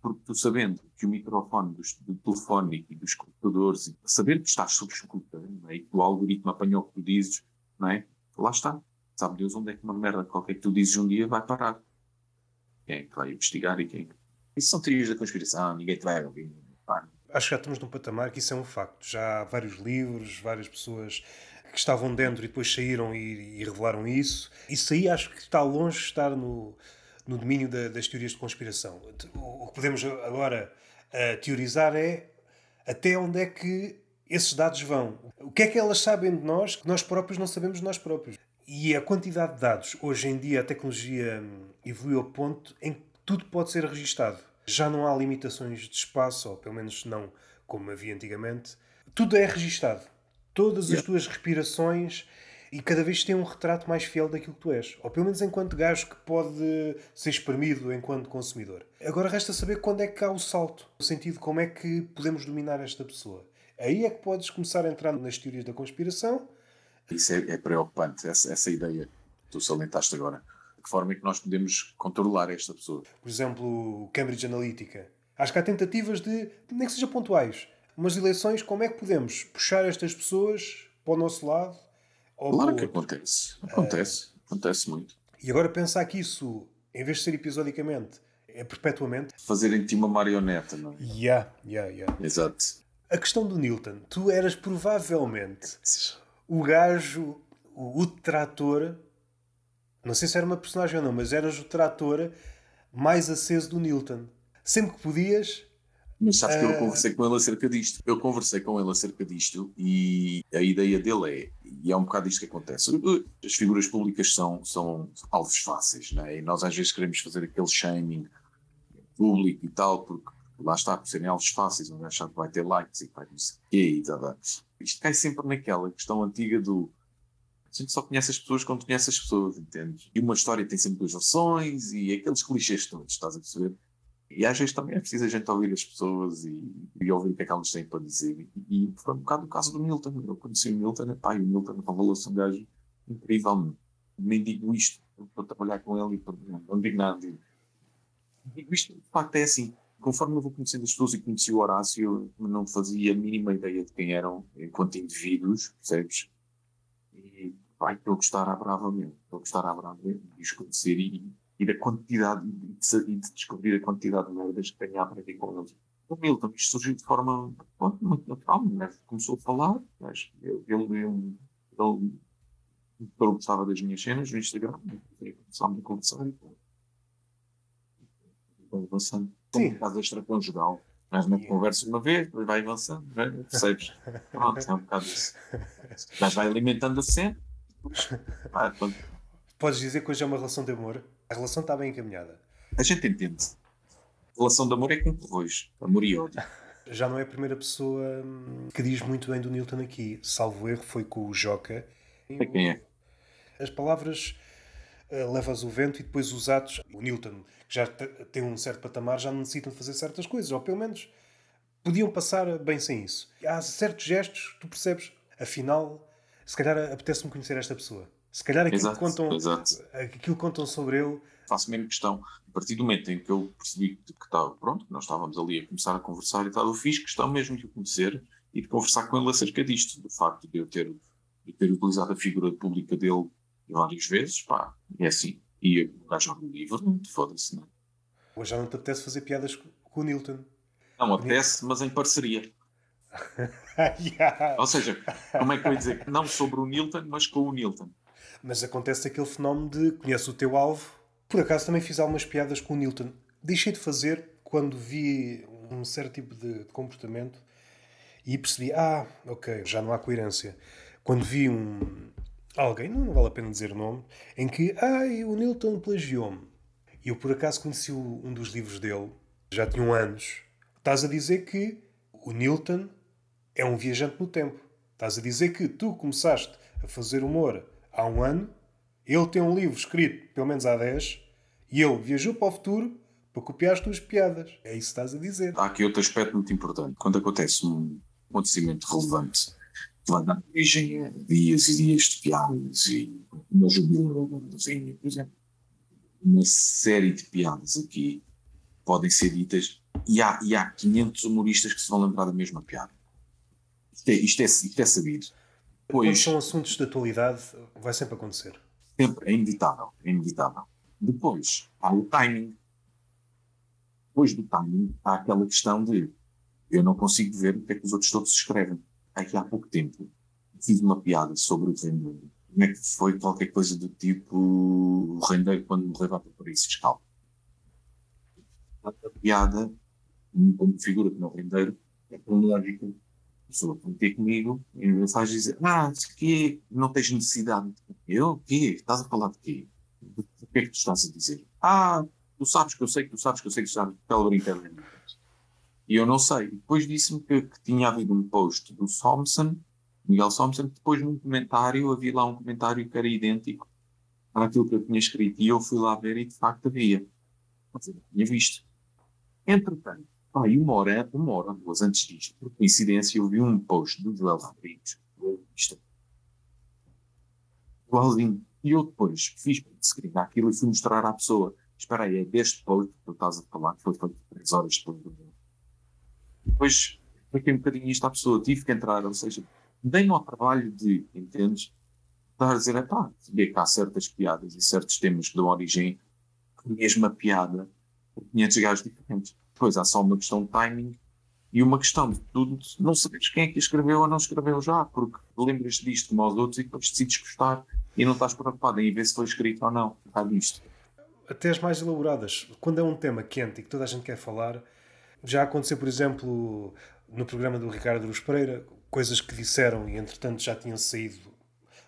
Porque tu sabendo que o microfone dos, do telefone e dos computadores, saber que estás sob escuta, é? e que o algoritmo apanhou o que tu dizes, não é? Lá está. Sabe Deus onde é que uma merda qualquer que tu dizes um dia vai parar. Quem é que vai investigar e quem? Isso são teorias da conspiração, ninguém te vai ouvir. Acho que já estamos num patamar que isso é um facto. Já há vários livros, várias pessoas que estavam dentro e depois saíram e, e revelaram isso. Isso aí acho que está longe de estar no, no domínio da, das teorias de conspiração. O, que podemos agora uh, teorizar é até onde é que esses dados vão. O que é que elas sabem de nós que nós próprios não sabemos de nós próprios? E a quantidade de dados, hoje em dia a tecnologia hum, evoluiu ao ponto em que tudo pode ser registado. Já não há limitações de espaço, ou pelo menos não como havia antigamente. Tudo é registado. Todas as tuas respirações e cada vez tem um retrato mais fiel daquilo que tu és. Ou pelo menos enquanto gajo que pode ser espremido enquanto consumidor. Agora resta saber quando é que há o salto. No sentido de como é que podemos dominar esta pessoa. Aí é que podes começar a entrar nas teorias da conspiração. Isso é, é preocupante, essa, essa ideia que tu salientaste agora. De que forma é que nós podemos controlar esta pessoa? Por exemplo, Cambridge Analytica. Acho que há tentativas de, nem que seja pontuais, umas eleições, como é que podemos puxar estas pessoas para o nosso lado claro que acontece. Acontece. Uh, acontece muito. E agora pensar que isso em vez de ser episodicamente, é perpetuamente. Fazerem-te uma marioneta, não é? Yeah, yeah, yeah. Exato. A questão do Newton, tu eras provavelmente o gajo, o, o trator, não sei se era uma personagem ou não, mas eras o trator mais aceso do Newton. Sempre que podias, mas sabes que eu conversei com ele acerca disto. Eu conversei com ele acerca disto e a ideia dele é, e é um bocado isto que acontece. As figuras públicas são, são alvos fáceis, não é? E nós às vezes queremos fazer aquele shaming público e tal, porque lá está, por serem alvos fáceis, onde achar que vai ter likes e vai não sei o quê e tal. Isto cai sempre naquela questão antiga do a gente só conhece as pessoas quando conhece as pessoas, entende? E uma história tem sempre duas versões e aqueles clichês todos, estás a perceber? E às vezes também é preciso a gente ouvir as pessoas e, e ouvir o que é que elas têm para dizer. E, e foi um bocado o caso do Milton. Eu conheci o Milton, pá, e o Milton revelou-se um gajo incrível. Nem digo isto para trabalhar com ele e para, não digo nada. Digo, digo isto, de facto, é assim. Conforme eu vou conhecendo as pessoas e conheci o Horácio, não fazia a mínima ideia de quem eram enquanto indivíduos, percebes? E vai, estou a gostar à brava mesmo. Estou a gostar à brava mesmo de os conhecer e e da quantidade, e de, de, descobrir a quantidade de merdas que tenho a aprender com eles. O Milton, isto surgiu de forma muito natural, mas começou a falar, mas ele, ele, ele, ele, gostava das minhas cenas no Instagram, começámos a conversar e avançando. Como um caso extraconjugal. Mas na conversa uma vez, depois vai avançando, né? percebes? Pronto, é um bocado isso. Mas vai alimentando a cena. Vai, Podes dizer que hoje é uma relação de amor? A relação está bem encaminhada. A gente entende. A relação de amor é com corroios. Amor e ódio. Já não é a primeira pessoa hum, que diz muito bem do Newton aqui. Salvo erro, foi com o Joca. É quem é? As palavras uh, levas o vento e depois os atos. O Newton, que já tem um certo patamar, já não necessitam de fazer certas coisas. Ou pelo menos podiam passar bem sem isso. Há certos gestos, tu percebes, afinal, se calhar apetece-me conhecer esta pessoa. Se calhar aquilo, exato, que contam, exato. aquilo que contam sobre ele. Faço mesmo questão, a partir do momento em que eu percebi que estava pronto, que nós estávamos ali a começar a conversar e tal, eu fiz questão mesmo de o conhecer e de conversar com ele acerca disto, do facto de eu ter, de ter utilizado a figura pública dele várias vezes, pá, é assim. E o gajo um livro, foda-se, não é? Hoje já não te apetece fazer piadas com o Newton? Não, apetece, mas em parceria. yeah. Ou seja, como é que eu ia dizer? Não sobre o Newton, mas com o Newton. Mas acontece aquele fenómeno de conhece o teu alvo. Por acaso também fiz algumas piadas com o Newton. Deixei de fazer quando vi um certo tipo de comportamento e percebi, ah, ok, já não há coerência. Quando vi um alguém, não vale a pena dizer o nome, em que, ai, o Newton plagiou-me. Eu por acaso conheci um dos livros dele, já tinham anos. Estás a dizer que o Newton é um viajante no tempo. Estás a dizer que tu começaste a fazer humor há um ano, ele tem um livro escrito pelo menos há 10 e ele viajou para o futuro para copiar as tuas piadas. É isso que estás a dizer. Há aqui outro aspecto muito importante. Quando acontece um acontecimento relevante, vai dar origem a dias e dias de piadas e uma jubilação, por exemplo. Uma série de piadas aqui podem ser ditas e há, e há 500 humoristas que se vão lembrar da mesma piada. Isto é, isto é, isto é sabido. Pois, Quando são assuntos de atualidade, vai sempre acontecer. Sempre, é inevitável, é inevitável. Depois, há o timing. Depois do timing, há aquela questão de eu não consigo ver o que é que os outros todos escrevem. Aqui há pouco tempo, fiz uma piada sobre o rendeiro. Como é que foi qualquer coisa do tipo o rendeiro quando morreu vai para o paraíso fiscal. A piada, como figura que não rendeiro, é cronológica pessoa que ter comigo e me faz dizer: Ah, que não tens necessidade. Eu? O quê? Estás a falar de quê? O que é que tu estás a dizer? Ah, tu sabes que eu sei que tu sabes que eu sei que tu sabes aquela brincadeira. E eu não sei. Depois disse-me que, que, tinha havido um post do Thompson, Miguel Thompson, depois num comentário havia lá um comentário que era idêntico àquilo que eu tinha escrito. E eu fui lá ver e de facto havia. Mas eu tinha visto. Entretanto, Pá, e uma hora, uma hora, duas antes disto, por coincidência, eu vi um post do Joel Rodrigues, isto, igualzinho. E eu depois fiz screen aquilo e fui mostrar à pessoa. Espera aí, é deste post que tu estás a falar, que foi feito três horas depois do meu. Depois, fiquei um bocadinho isto à pessoa, tive que entrar, ou seja, dei-me ao trabalho de, entendes? Estar a dizer, pá, que há certas piadas e certos temas que dão origem mesma piada por 500 gajos diferentes. Depois há só uma questão de timing e uma questão de tu não saberes quem é que escreveu ou não escreveu já, porque lembras disto como aos outros e depois decides gostar e não estás preocupado em ver se foi escrito ou não. Está disto. Até as mais elaboradas. Quando é um tema quente e que toda a gente quer falar, já aconteceu, por exemplo, no programa do Ricardo Luz Pereira, coisas que disseram e entretanto já tinham saído,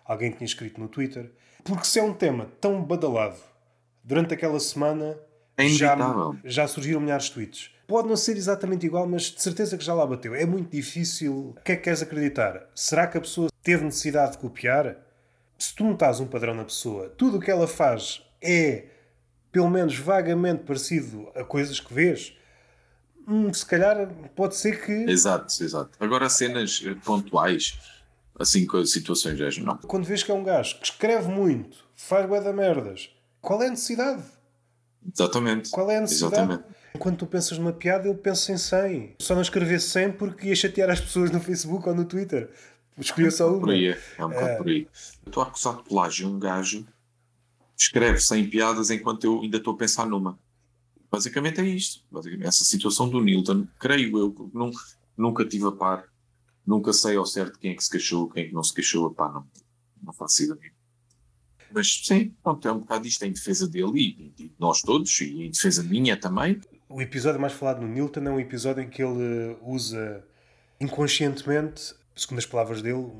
alguém tinha escrito no Twitter. Porque se é um tema tão badalado, durante aquela semana é já, já surgiram milhares de tweets. Pode não ser exatamente igual, mas de certeza que já lá bateu. É muito difícil. O que é que queres acreditar? Será que a pessoa teve necessidade de copiar? Se tu notas um padrão na pessoa, tudo o que ela faz é pelo menos vagamente parecido a coisas que vês, hum, se calhar pode ser que. Exato, exato. Agora, cenas pontuais, assim, com situações não. Quando vês que é um gajo que escreve muito, faz bué da merdas, qual é a necessidade? Exatamente. Qual é a necessidade? Exatamente. Quando tu pensas numa piada, eu penso em 100. Só não escrever 100 porque ia chatear as pessoas no Facebook ou no Twitter. Escolhi só uma. Por aí, é, é um bocado é... por aí. Eu estou a acusar de plágio um gajo escreve 100 piadas enquanto eu ainda estou a pensar numa. Basicamente é isto. Basicamente, essa situação do Newton, creio eu, nunca, nunca tive a par, nunca sei ao certo quem é que se queixou, quem é que não se queixou, pá, não, não faço ideia. Mas sim, pronto, é um bocado isto em defesa dele e, e nós todos, e em defesa minha também. O episódio mais falado no Newton é um episódio em que ele usa inconscientemente, segundo as palavras dele,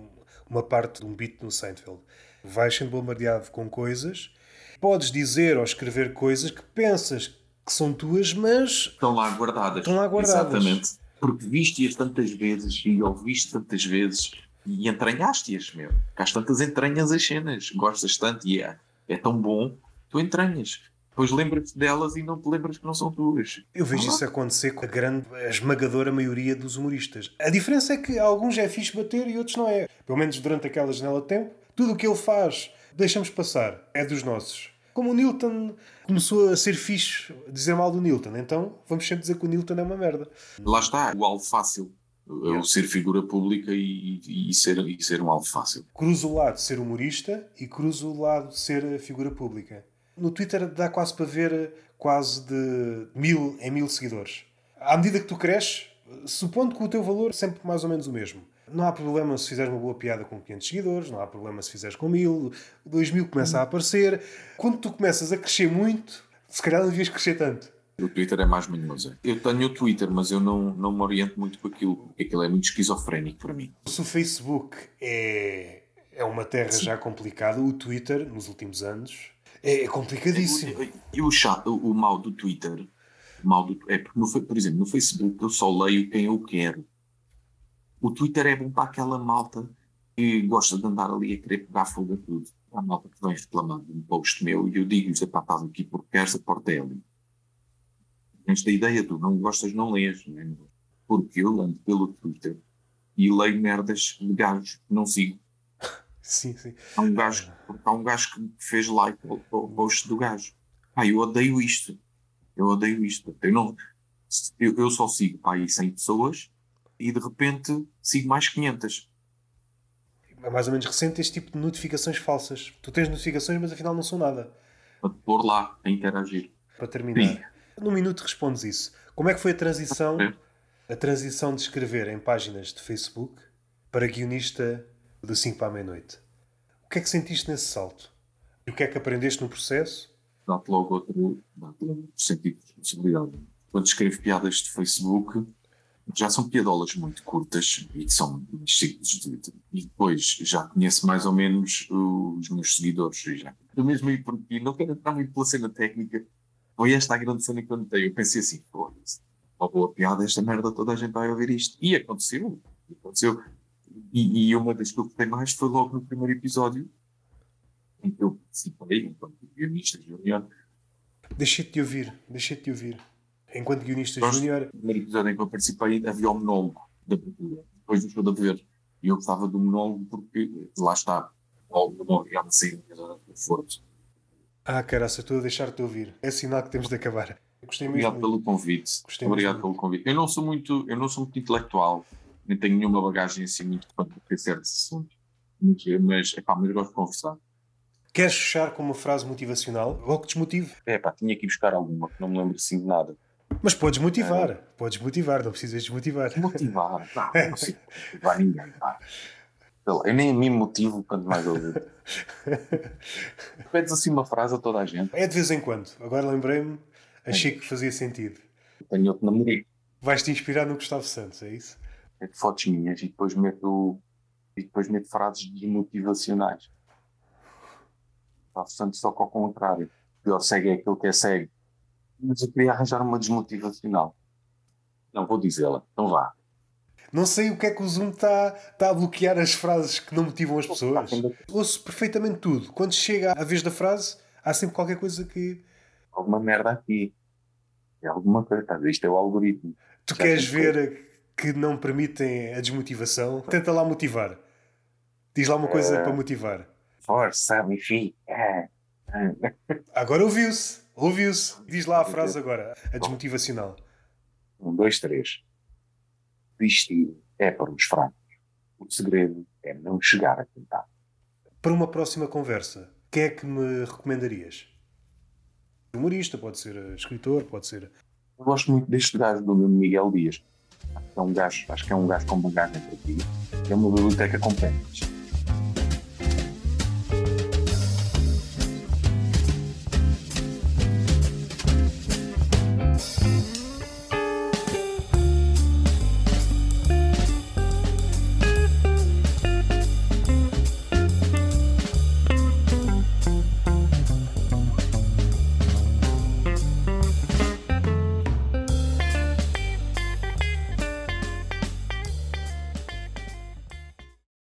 uma parte de um beat no Seinfeld. Vais sendo bombardeado com coisas, podes dizer ou escrever coisas que pensas que são tuas, mas. Estão lá guardadas. Estão lá guardadas. Exatamente. Porque viste-as tantas vezes e ouviste tantas vezes e entranhaste-as, meu. Às tantas entranhas as cenas, gostas tanto e é, é tão bom, tu entranhas. Depois lembras-te delas e não te lembras que não são tuas. Eu vejo ah. isso acontecer com a grande, a esmagadora maioria dos humoristas. A diferença é que alguns é fixe bater e outros não é. Pelo menos durante aquela janela de tempo, tudo o que ele faz, deixamos passar, é dos nossos. Como o Newton começou a ser fixe dizer mal do Newton, então vamos sempre dizer que o Newton é uma merda. Lá está, o alvo fácil. Yeah. O ser figura pública e, e, e, ser, e ser um alvo fácil. Cruzo o lado de ser humorista e cruzo o lado de ser figura pública. No Twitter dá quase para ver quase de mil em mil seguidores. À medida que tu cresces, supondo que o teu valor é sempre mais ou menos o mesmo. Não há problema se fizeres uma boa piada com 500 seguidores, não há problema se fizeres com 1000, 2000 começa a aparecer. Quando tu começas a crescer muito, se calhar não devias crescer tanto. O Twitter é mais manhoso. Eu tenho o Twitter, mas eu não, não me oriento muito com aquilo, porque aquilo é muito esquizofrénico para mim. Se o Facebook é, é uma terra Sim. já complicada, o Twitter, nos últimos anos, é complicadíssimo. E o, chato, o mal do Twitter, mal do, é porque, no, por exemplo, no Facebook eu só leio quem eu quero. O Twitter é bom para aquela malta que gosta de andar ali a querer pegar fogo a tudo. Há malta que vem reclamando um post meu e eu digo-lhes, epá, estás aqui porque queres, a porta é ali. Esta ideia tu não gostas, não lês. Né? Porque eu ando pelo Twitter e leio merdas de gajos que não sigo. Sim, sim. Há um gajo, há um gajo que fez like ao, ao post do gajo. Ah, eu odeio isto. Eu odeio isto. Eu, não, eu, eu só sigo para aí 100 pessoas e de repente sigo mais 500. É mais ou menos recente este tipo de notificações falsas. Tu tens notificações, mas afinal não são nada. Para te pôr lá, a interagir. Para terminar. Sim. Num minuto respondes isso. Como é que foi a transição, a transição de escrever em páginas de Facebook para guionista de 5 para a meia-noite? O que é que sentiste nesse salto? E o que é que aprendeste no processo? Dá-te logo outro, dá sentido de responsabilidade. Quando escrevo piadas de Facebook, já são piadolas muito curtas e que são simples de, e depois já conheço mais ou menos os meus seguidores já. Eu mesmo aí porque não quero entrar muito pela cena técnica foi esta a grande cena que eu notei eu pensei assim pô, uma boa piada esta merda toda a gente vai ouvir isto e aconteceu aconteceu e, e uma das que eu gostei mais foi logo no primeiro episódio em que eu participei enquanto guionista júnior deixei-te de ouvir deixei-te de ouvir enquanto guionista júnior. No primeiro episódio em que eu participei havia o monólogo da abertura, depois deixou de haver. E eu gostava do monólogo porque lá está, o monólogo ia sair da zona de conforto. Ah, caraça, estou a deixar-te ouvir. É sinal que temos de acabar. Gostei Obrigado muito. pelo convite. Gostei Obrigado pelo convite. Eu não sou muito, eu não sou muito intelectual, nem tenho nenhuma bagagem assim muito para ter certos assuntos. Mas, epá, mas gosto de conversar. Queres fechar com uma frase motivacional ou que desmotive? É pá, tinha que ir buscar alguma, que não me lembro assim de nada. Mas podes motivar, é. podes motivar, não precisas desmotivar. Motivar? Não, não consigo motivar ninguém, pá. Eu nem a mim motivo, quanto mais ouvir. Pedes assim uma frase a toda a gente. É de vez em quando. Agora lembrei-me, achei que fazia sentido. Tenho outro namorado. Vais-te inspirar no Gustavo Santos, é isso? É de fotos minhas e depois meto, e depois meto frases desmotivacionais. Gustavo Santos só que ao contrário. Pior segue é aquilo que é segue. Mas eu queria arranjar uma desmotivacional. Não vou dizê-la. Então vá. Não sei o que é que o Zoom está tá a bloquear as frases que não motivam as pessoas. Ouço perfeitamente tudo. Quando chega à vez da frase, há sempre qualquer coisa que. Alguma merda aqui. É alguma coisa. Isto é o algoritmo. Tu Já queres ver coisa. que não permitem a desmotivação? Tenta lá motivar. Diz lá uma coisa é... para motivar. Força, me fica. Agora ouviu-se. Ouviu-se. Diz lá a frase agora, a desmotivacional. Um, dois, três. Vestir é para os fracos. O segredo é não chegar a tentar. Para uma próxima conversa, quem é que me recomendarias? Humorista, pode ser escritor, pode ser. Eu gosto muito deste gajo do Miguel Dias. É um gajo, acho que é um gajo com bagagem para ti. É uma biblioteca completa.